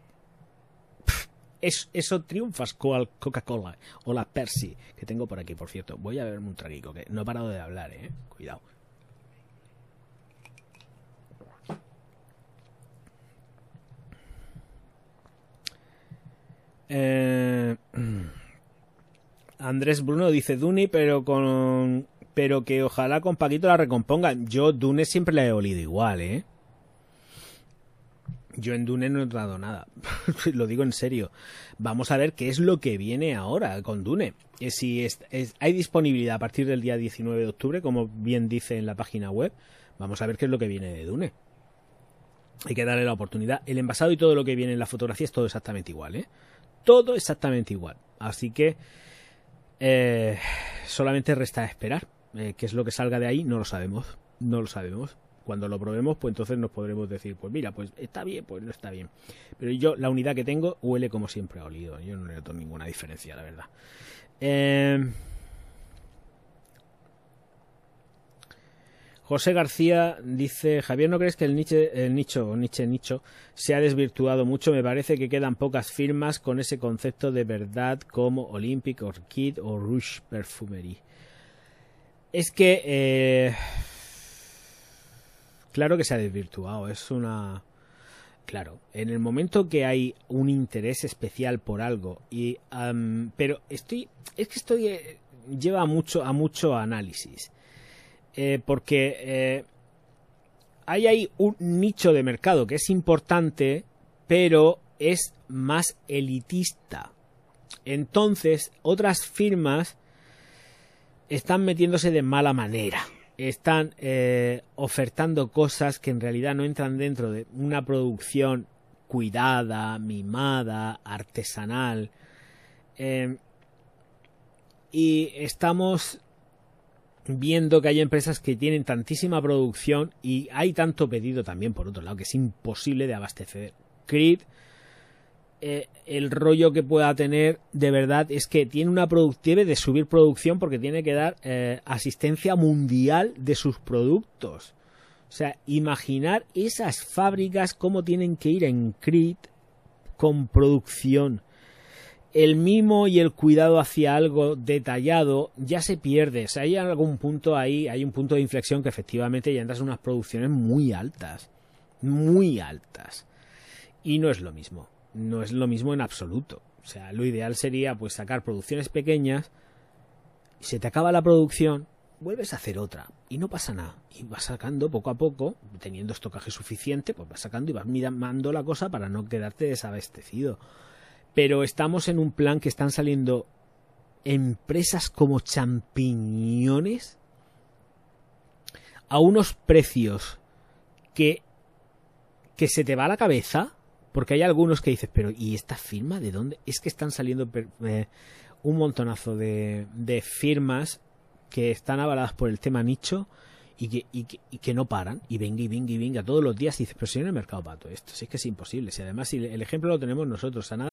es, eso triunfas con la Coca-Cola o la Percy que tengo por aquí, por cierto. Voy a beberme un traguico, que no he parado de hablar, eh. Cuidado. Eh, Andrés Bruno dice Duni, pero con pero que ojalá con Paquito la recompongan. Yo Dune siempre la he olido igual, ¿eh? Yo en Dune no he entrado nada. lo digo en serio. Vamos a ver qué es lo que viene ahora con Dune. Eh, si hay disponibilidad a partir del día 19 de octubre, como bien dice en la página web. Vamos a ver qué es lo que viene de Dune. Hay que darle la oportunidad. El envasado y todo lo que viene en la fotografía es todo exactamente igual, ¿eh? Todo exactamente igual. Así que eh, solamente resta esperar. Eh, qué es lo que salga de ahí, no lo sabemos. No lo sabemos cuando lo probemos, pues entonces nos podremos decir, pues mira, pues está bien, pues no está bien. Pero yo, la unidad que tengo huele como siempre ha olido. Yo no noto ninguna diferencia, la verdad. Eh, José García dice, Javier, ¿no crees que el, nicho, el nicho, niche, nicho, se ha desvirtuado mucho? Me parece que quedan pocas firmas con ese concepto de verdad como Olympic, Orchid o Rouge Perfumery. Es que... Eh, Claro que se ha desvirtuado, es una... Claro, en el momento que hay un interés especial por algo y... pero estoy... Es que estoy... Eh, lleva mucho, a mucho análisis. Eh, porque eh, hay ahí un nicho de mercado que es importante, pero es más elitista. Entonces, otras firmas están metiéndose de mala manera están eh, ofertando cosas que en realidad no entran dentro de una producción cuidada, mimada, artesanal. Y estamos viendo que hay empresas que tienen tantísima producción y hay tanto pedido también por otro lado que es imposible de abastecer. Creed eh, el rollo que pueda tener de verdad es que tiene una debe de subir producción porque tiene que dar eh, asistencia mundial de sus productos. O sea, imaginar esas fábricas cómo tienen que ir en CRIT con producción. El mimo y el cuidado hacia algo detallado ya se pierde. O sea, hay algún punto ahí, hay un punto de inflexión que efectivamente ya entras en unas producciones muy altas. Muy altas. Y no es lo mismo no es lo mismo en absoluto. O sea, lo ideal sería pues sacar producciones pequeñas, y se te acaba la producción, vuelves a hacer otra y no pasa nada. Y vas sacando poco a poco, teniendo estocaje suficiente, pues vas sacando y vas mirando la cosa para no quedarte desabastecido. Pero estamos en un plan que están saliendo empresas como champiñones a unos precios que que se te va a la cabeza porque hay algunos que dices, pero ¿y esta firma de dónde? Es que están saliendo eh, un montonazo de, de, firmas que están avaladas por el tema nicho y que, y que, y que no paran. Y venga y venga y venga todos los días. dices, pero si en el mercado pato esto, si es que es imposible. Si además el ejemplo lo tenemos nosotros, a nada.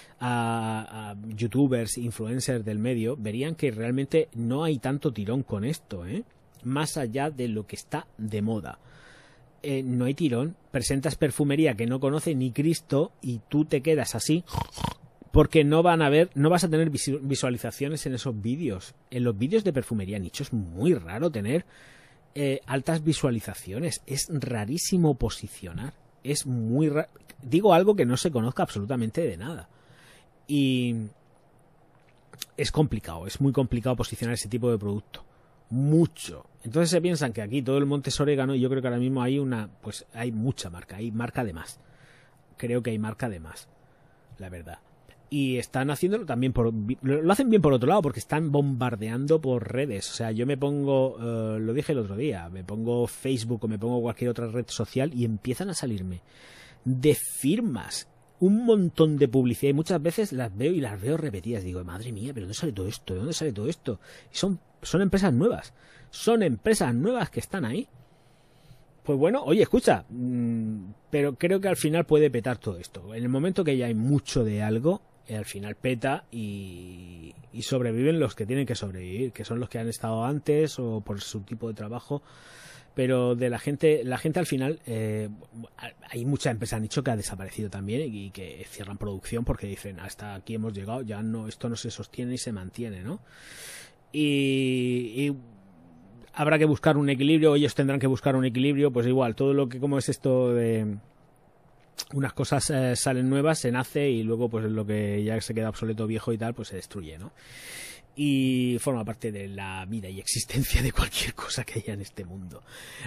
a, youtubers, influencers del medio, verían que realmente no hay tanto tirón con esto, ¿eh? más allá de lo que está de moda. eh, no hay tirón. Presentas perfumería que no conoce ni Cristo y tú te quedas así porque no van a ver, no vas a tener visualizaciones en esos vídeos. En los vídeos de perfumería nicho es muy raro tener eh, altas visualizaciones. Es rarísimo posicionar. Es muy raro. Digo algo que no se conozca absolutamente de nada. Y es complicado, es muy complicado posicionar ese tipo de producto. Mucho. Entonces se piensan que aquí todo el monte es orégano y yo creo que ahora mismo hay una, pues hay mucha marca, hay marca de más. Creo que hay marca de más, la verdad y están haciéndolo también por lo hacen bien por otro lado porque están bombardeando por redes o sea yo me pongo eh, lo dije el otro día me pongo Facebook o me pongo cualquier otra red social y empiezan a salirme de firmas un montón de publicidad y muchas veces las veo y las veo repetidas. Digo madre mía pero dónde sale todo esto de dónde sale todo esto y son son empresas nuevas. Son empresas nuevas que están ahí. Pues bueno, oye, escucha, mm, pero creo que al final puede petar todo esto. En el momento que ya hay mucho de algo, eh, al final peta y, sobreviven los que tienen que sobrevivir, que son los que han estado antes o por su tipo de trabajo. Pero de la gente, la gente al final, eh, hay muchas empresas han dicho que ha desaparecido también y que cierran producción porque dicen hasta aquí hemos llegado, ya no, esto no se sostiene y se mantiene, ¿no? y, habrá que buscar un equilibrio, ellos tendrán que buscar un equilibrio, pues igual, todo lo que como es esto de unas cosas eh, salen nuevas, se nace y luego pues lo que ya se queda obsoleto viejo y tal, pues se destruye, ¿no? Y forma parte de la vida y existencia de cualquier cosa que haya en este mundo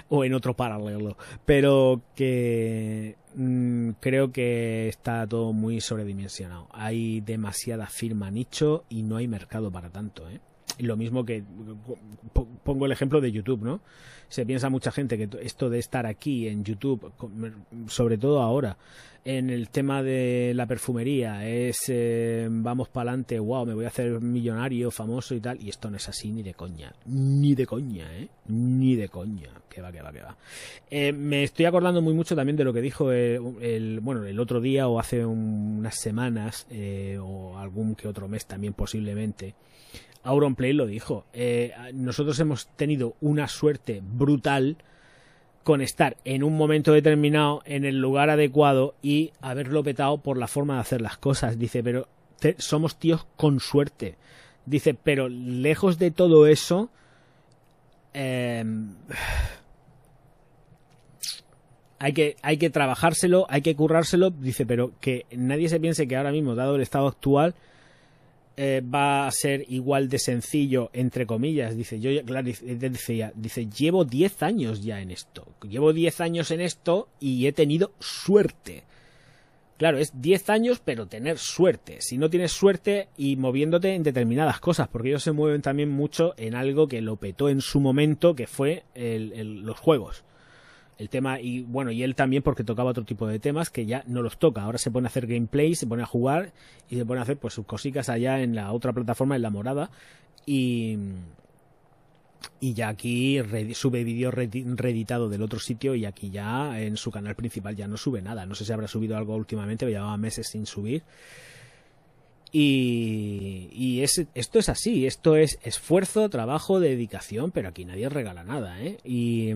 o en otro paralelo. Pero que mm, creo que está todo muy sobredimensionado. Hay demasiada firma nicho y no hay mercado para tanto, ¿eh? Lo mismo que pongo el ejemplo de YouTube, ¿no? Se piensa mucha gente que esto de estar aquí en YouTube, sobre todo ahora, en el tema de la perfumería, es eh, vamos para adelante, wow, me voy a hacer millonario, famoso y tal, y esto no es así ni de coña, ni de coña, ¿eh? Ni de coña, que va, que va, que va. Eh, me estoy acordando muy mucho también de lo que dijo el, bueno, el otro día o hace unas semanas, eh, o algún que otro mes también posiblemente, Auronplay lo dijo. Eh, nosotros hemos tenido una suerte brutal con estar en un momento determinado en el lugar adecuado y haberlo petado por la forma de hacer las cosas. Dice, pero somos tíos con suerte. Dice, pero lejos de todo eso, em, hay, que, hay que trabajárselo, hay que currárselo. Dice, pero que nadie se piense que ahora mismo, dado el estado actual, eh, va a ser igual de sencillo, entre comillas. Dice, yo, claro, decía, dice, llevo 10 años ya en esto. Llevo 10 años en esto y he tenido suerte. Claro, es 10 años, pero tener suerte. Si no tienes suerte y moviéndote en determinadas cosas, porque ellos se mueven también mucho en algo que lo petó en su momento, que fue los juegos el tema y bueno y él también porque tocaba otro tipo de temas que ya no los toca. Ahora se pone a hacer gameplay se pone a jugar y se pone a hacer pues sus cositas allá en la otra plataforma en la morada. Y y ya aquí sube vídeo reeditado del otro sitio y aquí ya en su canal principal ya no sube nada. No sé si habrá subido algo últimamente llevaba meses sin subir y, esto es así, esto es esfuerzo, trabajo, dedicación, pero aquí nadie regala nada, ¿eh? Y,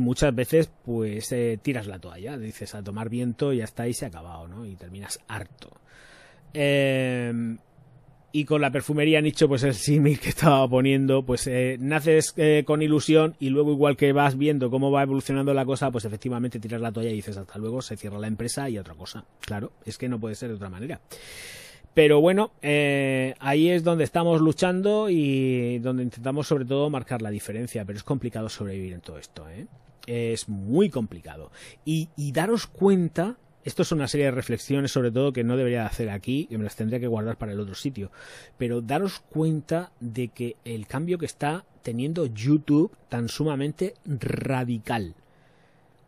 muchas veces, pues, eh, tiras la toalla, dices a tomar viento, y ya está, y se ha acabado, ¿no? Y terminas harto. Em, y con la perfumería nicho, pues el símil que estaba poniendo, pues eh, naces eh, con ilusión y luego igual que vas viendo cómo va evolucionando la cosa, pues efectivamente tiras la toalla y dices hasta luego, se cierra la empresa y otra cosa. Claro, es que no puede ser de otra manera. Pero bueno, eh, ahí es donde estamos luchando y donde intentamos sobre todo marcar la diferencia, pero es complicado sobrevivir en todo esto, ¿eh? Es muy complicado. Y, daros cuenta, esto es una serie de reflexiones sobre todo que no debería hacer aquí, que me las tendría que guardar para el otro sitio, pero daros cuenta de que el cambio que está teniendo YouTube tan sumamente radical.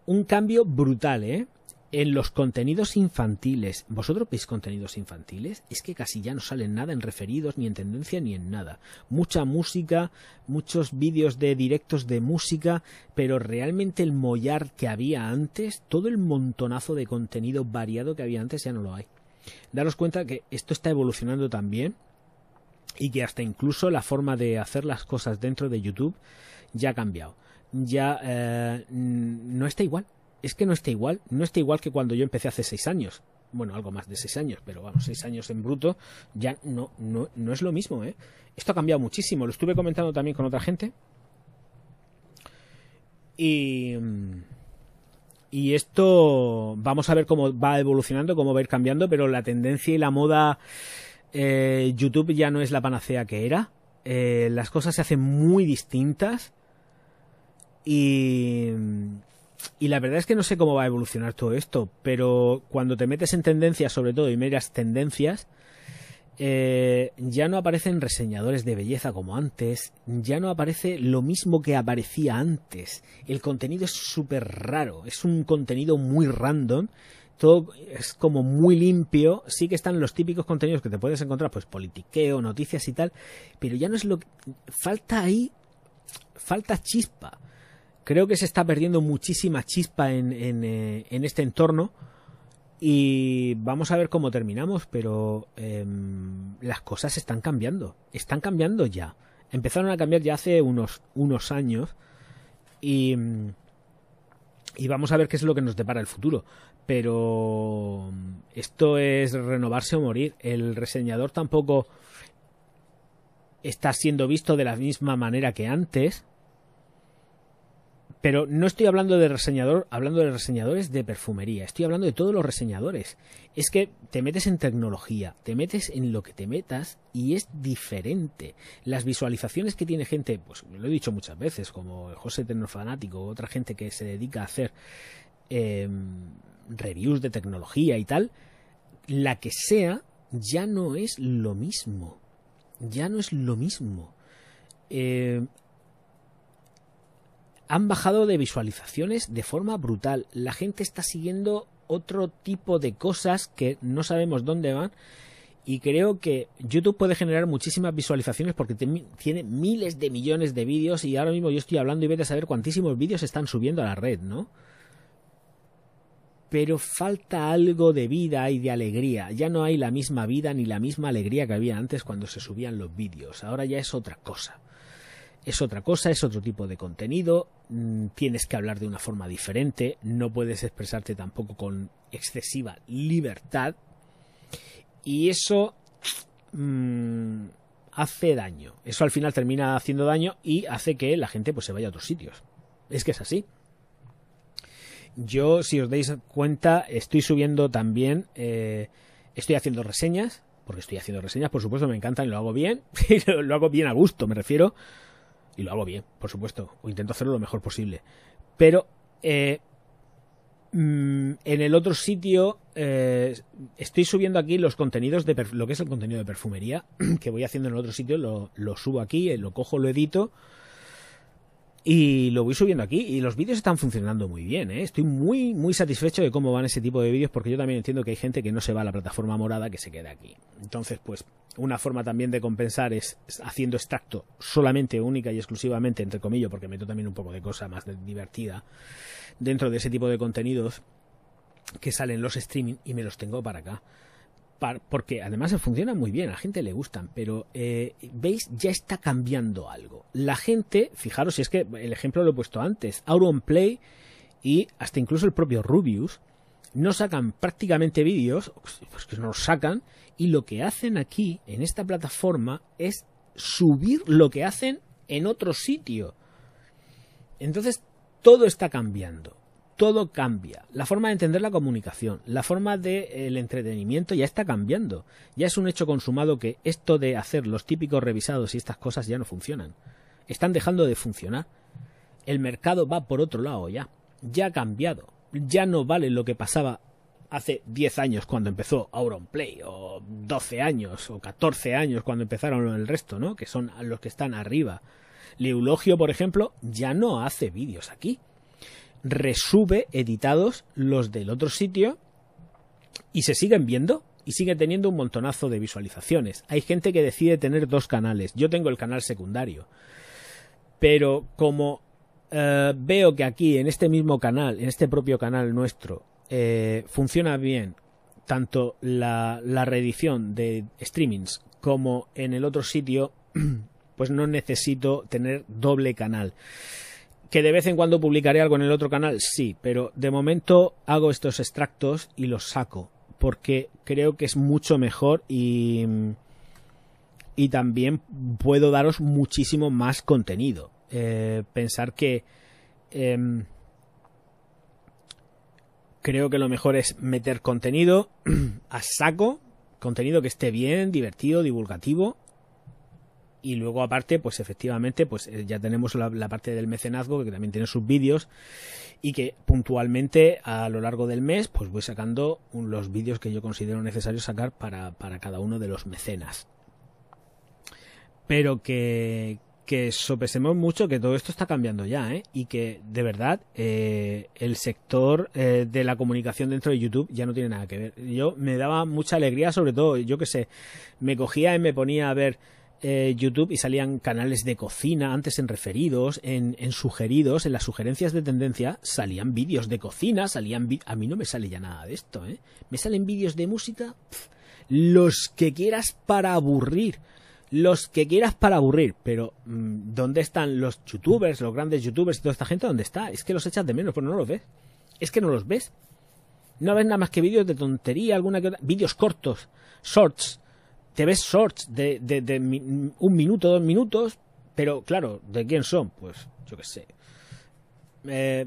Un cambio brutal, ¿eh? En los contenidos infantiles, ¿vosotros veis contenidos infantiles? Es que casi ya no salen nada en referidos, ni en tendencia, ni en nada. Mucha música, muchos vídeos de directos de música, pero realmente el mollar que había antes, todo el montonazo de contenido variado que había antes ya no lo hay. Daros cuenta que esto está evolucionando también y que hasta incluso la forma de hacer las cosas dentro de YouTube ya ha cambiado. Ya eh, no está igual es que no está igual, no está igual que cuando yo empecé hace seis años. Bueno, algo más de seis años, pero vamos, seis años en bruto, ya no, no, no es lo mismo, ¿eh? Esto ha cambiado muchísimo, lo estuve comentando también con otra gente. Y, y esto vamos a ver cómo va evolucionando, cómo va a ir cambiando, pero la tendencia y la moda eh, YouTube ya no es la panacea que era. Eh, las cosas se hacen muy distintas y, y la verdad es que no sé cómo va a evolucionar todo esto, pero cuando te metes en tendencias, sobre todo, y miras tendencias, eh, ya no aparecen reseñadores de belleza como antes, ya no aparece lo mismo que aparecía antes. El contenido es súper raro, es un contenido muy random, todo es como muy limpio, sí que están los típicos contenidos que te puedes encontrar, pues politiqueo, noticias y tal, pero ya no es lo que... Falta ahí, falta chispa. Creo que se está perdiendo muchísima chispa eh, en este entorno y vamos a ver cómo terminamos, pero eh, las cosas están cambiando. Están cambiando ya. Empezaron a cambiar ya hace unos, unos años. Y, y vamos a ver qué es lo que nos depara el futuro. Pero esto es renovarse o morir. El reseñador tampoco está siendo visto de la misma manera que antes. Pero no estoy hablando de reseñador, hablando de reseñadores de perfumería, estoy hablando de todos los reseñadores. Es que te metes en tecnología, te metes en lo que te metas y es diferente. Las visualizaciones que tiene gente, pues lo he dicho muchas veces, como José Tecnofanático, otra gente que se dedica a hacer eh, reviews de tecnología y tal, la que sea, ya no es lo mismo. Ya no es lo mismo. Eh, han bajado de visualizaciones de forma brutal. La gente está siguiendo otro tipo de cosas que no sabemos dónde van. Y creo que YouTube puede generar muchísimas visualizaciones porque tiene miles de millones de vídeos y ahora mismo yo estoy hablando y vete a saber cuantísimos vídeos están subiendo a la red, ¿no? Pero falta algo de vida y de alegría. Ya no hay la misma vida ni la misma alegría que había antes cuando se subían los vídeos. Ahora ya es otra cosa es otra cosa, es otro tipo de contenido, mm, tienes que hablar de una forma diferente, no puedes expresarte tampoco con excesiva libertad y eso mmm, hace daño. Eso al final termina haciendo daño y hace que la gente pues se vaya a otros sitios. Es que es así. Yo, si os dais cuenta, estoy subiendo también, eh, estoy haciendo reseñas, porque estoy haciendo reseñas, por supuesto, me encantan lo hago bien, lo hago bien a gusto, me refiero y lo hago bien, por supuesto, o intento hacerlo lo mejor posible. Pero eh, mm, en el otro sitio eh, estoy subiendo aquí los contenidos de lo que es el contenido de perfumería que voy haciendo en el otro sitio, lo, lo subo aquí, eh, lo cojo, lo edito y lo voy subiendo aquí y los vídeos están funcionando muy bien, ¿eh? Estoy muy, muy satisfecho de cómo van ese tipo de vídeos porque yo también entiendo que hay gente que no se va a la plataforma morada que se queda aquí. Entonces, pues, una forma también de compensar es haciendo extracto solamente, única y exclusivamente, entre comillas, porque meto también un poco de cosa más divertida dentro de ese tipo de contenidos que salen los streaming y me los tengo para acá porque además funciona muy bien, a la gente le gustan, pero eh, veis, ya está cambiando algo. La gente, fijaros, si es que el ejemplo lo he puesto antes, Auron Play y hasta incluso el propio Rubius no sacan prácticamente vídeos, pues que no los sacan, y lo que hacen aquí, en esta plataforma, es subir lo que hacen en otro sitio. Entonces, todo está cambiando todo cambia. La forma de entender la comunicación, la forma del entretenimiento ya está cambiando. Ya es un hecho consumado que esto de hacer los típicos revisados y estas cosas ya no funcionan. Están dejando de funcionar. El mercado va por otro lado ya. Ya ha cambiado. Ya no vale lo que pasaba hace 10 años cuando empezó Auronplay, o 12 años, o 14 años cuando empezaron el resto, ¿no? Que son los que están arriba. Leulogio, por ejemplo, ya no hace vídeos aquí resube editados los del otro sitio y se siguen viendo y sigue teniendo un montonazo de visualizaciones. Hay gente que decide tener dos canales. Yo tengo el canal secundario. Pero como eh, veo que aquí, en este mismo canal, en este propio canal nuestro, eh, funciona bien tanto la, la reedición de streamings como en el otro sitio, pues no necesito tener doble canal ¿Que de vez en cuando publicaré algo en el otro canal? Sí, pero de momento hago estos extractos y los saco, porque creo que es mucho mejor y, y también puedo daros muchísimo más contenido. Eh, pensar que em, creo que lo mejor es meter contenido a saco, contenido que esté bien, divertido, divulgativo y luego aparte pues efectivamente pues eh, ya tenemos la, parte del mecenazgo que también tiene sus vídeos y que puntualmente a lo largo del mes pues voy sacando los vídeos que yo considero necesario sacar para, para cada uno de los mecenas pero que, que sopesemos mucho que todo esto está cambiando ya, ¿eh? Y que de verdad eh, el sector eh, de la comunicación dentro de YouTube ya no tiene nada que ver. Yo me daba mucha alegría, sobre todo, yo que sé, me cogía y me ponía a ver eh, YouTube y salían canales de cocina, antes en referidos, en, sugeridos, en las sugerencias de tendencia, salían vídeos de cocina, salían... A mí no me sale ya nada de esto, ¿eh? Me salen vídeos de música, los que quieras para aburrir, los que quieras para aburrir, pero mm, ¿dónde están los youtubers, los grandes youtubers y toda esta gente? ¿Dónde está? Es que los echas de menos, pero no los ves. Es que no los ves. No ves nada más que vídeos de tontería, alguna que otra, vídeos cortos, shorts, te ves shorts de, de, un minuto, dos minutos, pero claro, ¿de quién son? Pues yo qué sé. Eh,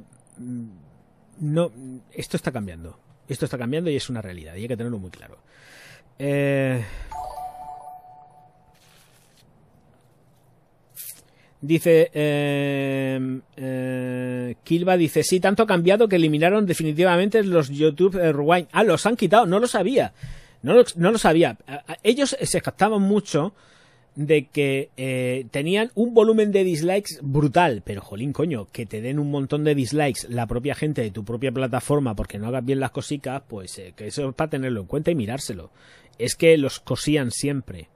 no, esto está cambiando. Esto está cambiando y es una realidad y hay que tenerlo muy claro. Eh, dice eh, eh, Kilva dice sí tanto ha cambiado que eliminaron definitivamente los YouTube Rewind ah los han quitado no lo sabía no lo, no lo sabía. Ellos se captaban mucho de que eh, tenían un volumen de dislikes brutal, pero jolín, coño, que te den un montón de dislikes la propia gente de tu propia plataforma porque no hagas bien las cositas, pues eh, que eso es para tenerlo en cuenta y mirárselo. Es que los cosían siempre.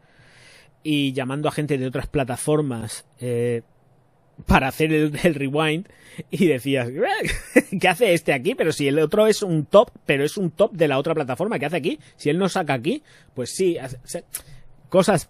Y llamando a gente de otras plataformas, eh, para hacer el, rewind y decías, ¿qué hace este aquí? Pero si el otro es un top, pero es un top de la otra plataforma, ¿qué hace aquí? Si él no saca aquí, pues sí, cosas.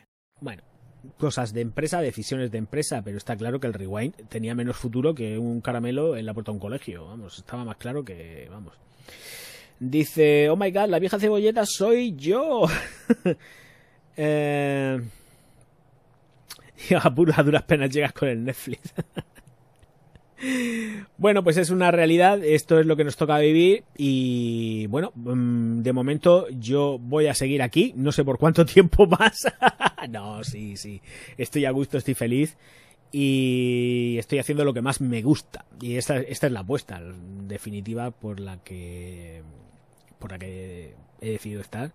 Cosas de empresa, decisiones de empresa, pero está claro que el Rewind tenía menos futuro que un caramelo en la puerta de un colegio. Vamos, estaba más claro que... Vamos. Dice, oh my god, la vieja cebolleta soy yo. eh... y a, duras penas llegas con el Netflix. bueno, pues es una realidad, esto es lo que nos toca vivir y bueno, mm, de momento yo voy a seguir aquí, no sé por cuánto tiempo más. no, sí, sí, estoy a gusto, estoy feliz y estoy haciendo lo que más me gusta y esta, es la apuesta definitiva por la que por la que he decidido estar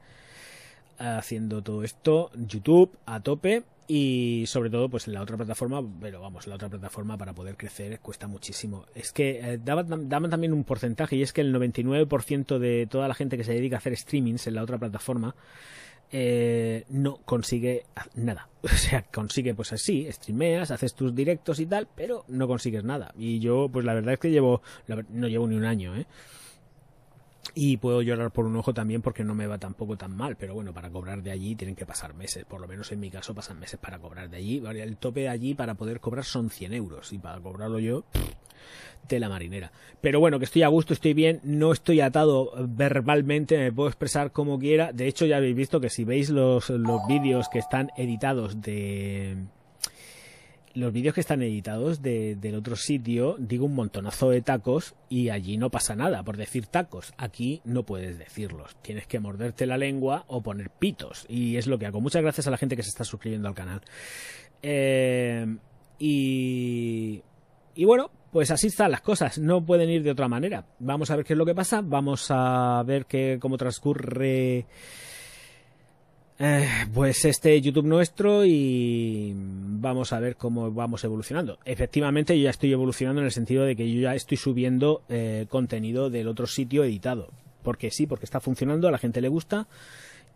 haciendo todo esto, YouTube a tope y sobre todo pues en la otra plataforma pero vamos la otra plataforma para poder crecer cuesta muchísimo. Es que eh, daban, también un porcentaje y es que el 99% de toda la gente que se dedica a hacer streamings en la otra plataforma eh, no consigue nada. O sea consigue pues así streameas haces tus directos y tal pero no consigues nada. Y yo pues la verdad es que llevo no llevo ni un año eh y puedo llorar por un ojo también porque no me va tampoco tan mal, pero bueno, para cobrar de allí tienen que pasar meses, por lo menos en mi caso pasan meses para cobrar de allí. El tope de allí para poder cobrar son 100 euros y para cobrarlo yo, tela marinera. Pero bueno, que estoy a gusto, estoy bien, no estoy atado verbalmente, me puedo expresar como quiera. De hecho, ya habéis visto que si veis los, los vídeos que están editados de los vídeos que están editados de, del otro sitio, digo un montonazo de tacos y allí no pasa nada por decir tacos. Aquí no puedes decirlos. Tienes que morderte la lengua o poner pitos. Y es lo que hago. Muchas gracias a la gente que se está suscribiendo al canal. Eh, y, y bueno, pues así están las cosas. No pueden ir de otra manera. Vamos a ver qué es lo que pasa. Vamos a ver qué, cómo transcurre eh, pues este YouTube nuestro y vamos a ver cómo vamos evolucionando. Efectivamente, yo ya estoy evolucionando en el sentido de que yo ya estoy subiendo eh, contenido del otro sitio editado. Porque sí, porque está funcionando, a la gente le gusta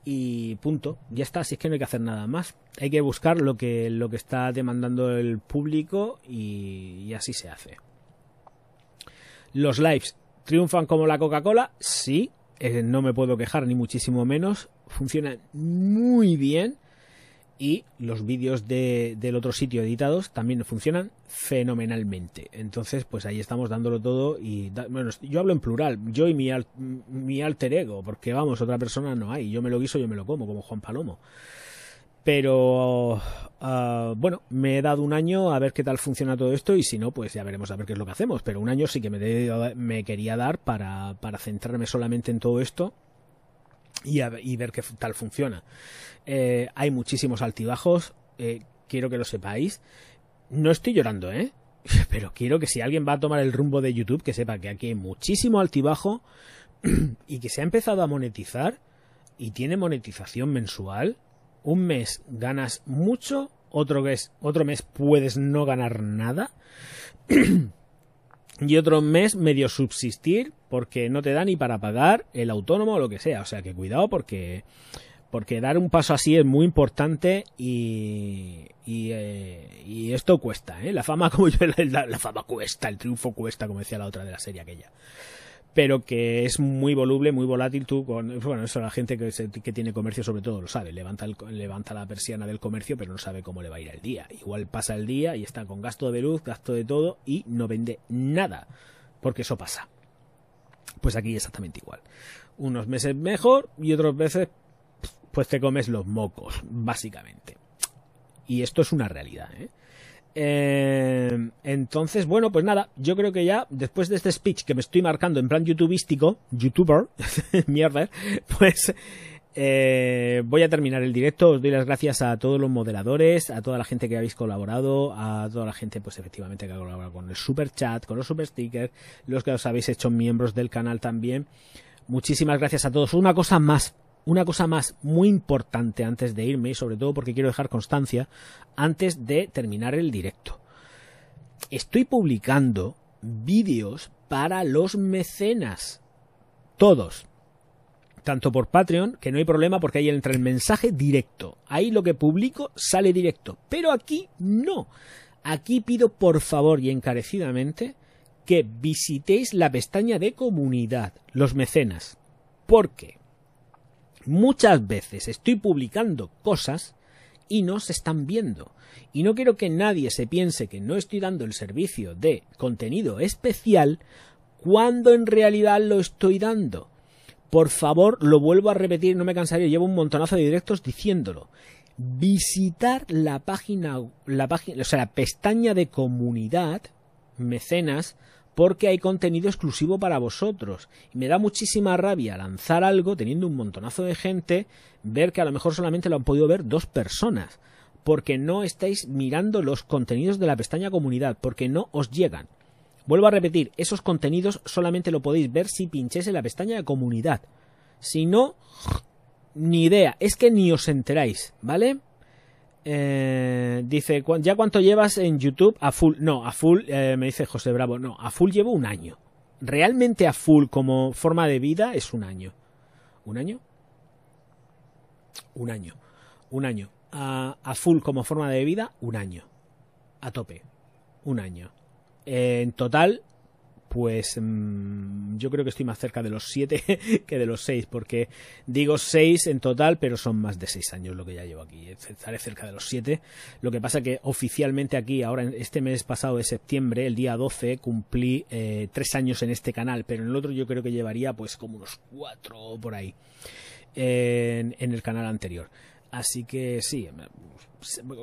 y punto. Ya está, así es que no hay que hacer nada más. Hay que buscar lo que, lo que está demandando el público y, así se hace. Los lives triunfan como la Coca-Cola, sí, eh, no me puedo quejar ni muchísimo menos, funcionan muy bien y los vídeos de, del otro sitio editados también funcionan fenomenalmente. Entonces, pues ahí estamos dándolo todo y bueno, yo hablo en plural, yo y mi, mi alter ego, porque vamos, otra persona no hay, yo me lo guiso, yo me lo como, como Juan Palomo. Pero uh, bueno, me he dado un año a ver qué tal funciona todo esto y si no, pues ya veremos a ver qué es lo que hacemos. Pero un año sí que me, de, me quería dar para, para, centrarme solamente en todo esto y, ver qué tal funciona. Eh, hay muchísimos altibajos, eh, quiero que lo sepáis. No estoy llorando, ¿eh? Pero quiero que si alguien va a tomar el rumbo de YouTube, que sepa que aquí hay muchísimo altibajo y que se ha empezado a monetizar y tiene monetización mensual un mes ganas mucho, otro mes, otro mes puedes no ganar nada. y otro mes medio subsistir porque no te da ni para pagar el autónomo o lo que sea. O sea que cuidado porque, porque dar un paso así es muy importante y, y, eh, y esto cuesta. ¿eh? La fama, como yo, la, la, fama cuesta, el triunfo cuesta, como decía la otra de la serie aquella pero que es muy voluble, muy volátil. Tú, con, bueno, eso la gente que, se, que tiene comercio sobre todo lo sabe. Levanta, el, levanta la persiana del comercio, pero no sabe cómo le va a ir el día. Igual pasa el día y está con gasto de luz, gasto de todo y no vende nada, porque eso pasa. Pues aquí exactamente igual. Unos meses mejor y otros veces pues te comes los mocos, básicamente. Y esto es una realidad, ¿eh? Eh, entonces, bueno, pues nada, yo creo que ya, después de este speech que me estoy marcando en plan youtubístico, youtuber, mierda, pues eh, voy a terminar el directo. Os doy las gracias a todos los moderadores, a toda la gente que habéis colaborado, a toda la gente, pues efectivamente, que ha colaborado con el super chat, con los super stickers, los que os habéis hecho miembros del canal también. Muchísimas gracias a todos. Una cosa más, una cosa más muy importante antes de irme, y sobre todo porque quiero dejar constancia, antes de terminar el directo. Estoy publicando vídeos para los mecenas. Todos. Tanto por Patreon, que no hay problema porque ahí entra el mensaje directo. Ahí lo que publico sale directo. Pero aquí no. Aquí pido por favor y encarecidamente que visitéis la pestaña de comunidad, los mecenas. ¿Por qué? Muchas veces estoy publicando cosas y no se están viendo. Y no quiero que nadie se piense que no estoy dando el servicio de contenido especial cuando en realidad lo estoy dando. Por favor, lo vuelvo a repetir, no me cansaré, llevo un montonazo de directos diciéndolo. Visitar la página, la página, o sea, la pestaña de comunidad, mecenas, porque hay contenido exclusivo para vosotros. Y me da muchísima rabia lanzar algo teniendo un montonazo de gente, ver que a lo mejor solamente lo han podido ver dos personas, porque no estáis mirando los contenidos de la pestaña comunidad, porque no os llegan. Vuelvo a repetir, esos contenidos solamente lo podéis ver si pinchéis en la pestaña de comunidad. Si no, ni idea, es que ni os enteráis, ¿vale? Eh, dice, ¿ya cuánto llevas en YouTube a full? No, a full, eh, me dice José Bravo, no, a full llevo un año. Realmente a full como forma de vida es un año. ¿Un año? Un año. Un año. A, a full como forma de vida, un año. A tope. Un año. En total, pues mmm, yo creo que estoy más cerca de los 7 que de los 6, porque digo 6 en total, pero son más de 6 años lo que ya llevo aquí. Estaré cerca de los 7. Lo que pasa que oficialmente aquí, ahora este mes pasado de septiembre, el día 12, cumplí eh, 3 años en este canal, pero en el otro yo creo que llevaría pues como unos 4 por ahí en, el canal anterior. Así que sí,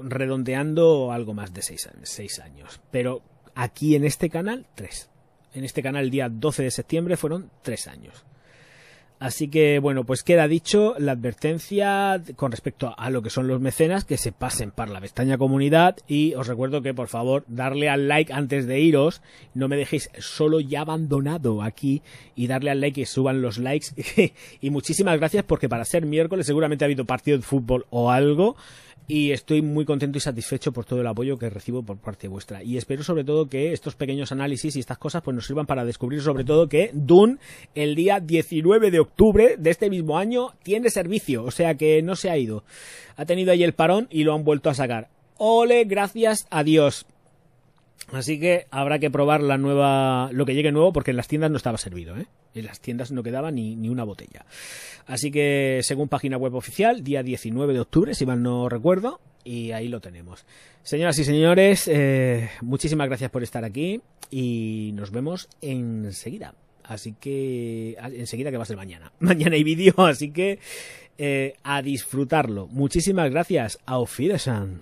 redondeando algo más de seis, seis años. Pero aquí en este canal, tres. En este canal el día 12 de septiembre fueron tres años. Así que bueno, pues queda dicho la advertencia con respecto a lo que son los mecenas, que se pasen para la pestaña comunidad y os recuerdo que por favor darle al like antes de iros, no me dejéis solo ya abandonado aquí y darle al like y suban los likes. Y muchísimas gracias porque para ser miércoles seguramente ha habido partido de fútbol o algo y estoy muy contento y satisfecho por todo el apoyo que recibo por parte vuestra y espero sobre todo que estos pequeños análisis y estas cosas pues nos sirvan para descubrir sobre todo que Dune el día 19 de octubre de este mismo año tiene servicio, o sea que no se ha ido. Ha tenido ahí el parón y lo han vuelto a sacar. Ole, gracias a Dios. Así que habrá que probar la nueva, lo que llegue nuevo, porque en las tiendas no estaba servido, ¿eh? En las tiendas no quedaba ni, ni una botella. Así que, según página web oficial, día 19 de octubre, si mal no recuerdo, y ahí lo tenemos. Señoras y señores, eh, muchísimas gracias por estar aquí y nos vemos enseguida. Así que, enseguida que va a ser mañana. Mañana hay vídeo, así que eh, a disfrutarlo. Muchísimas gracias. Auf Wiedersehen.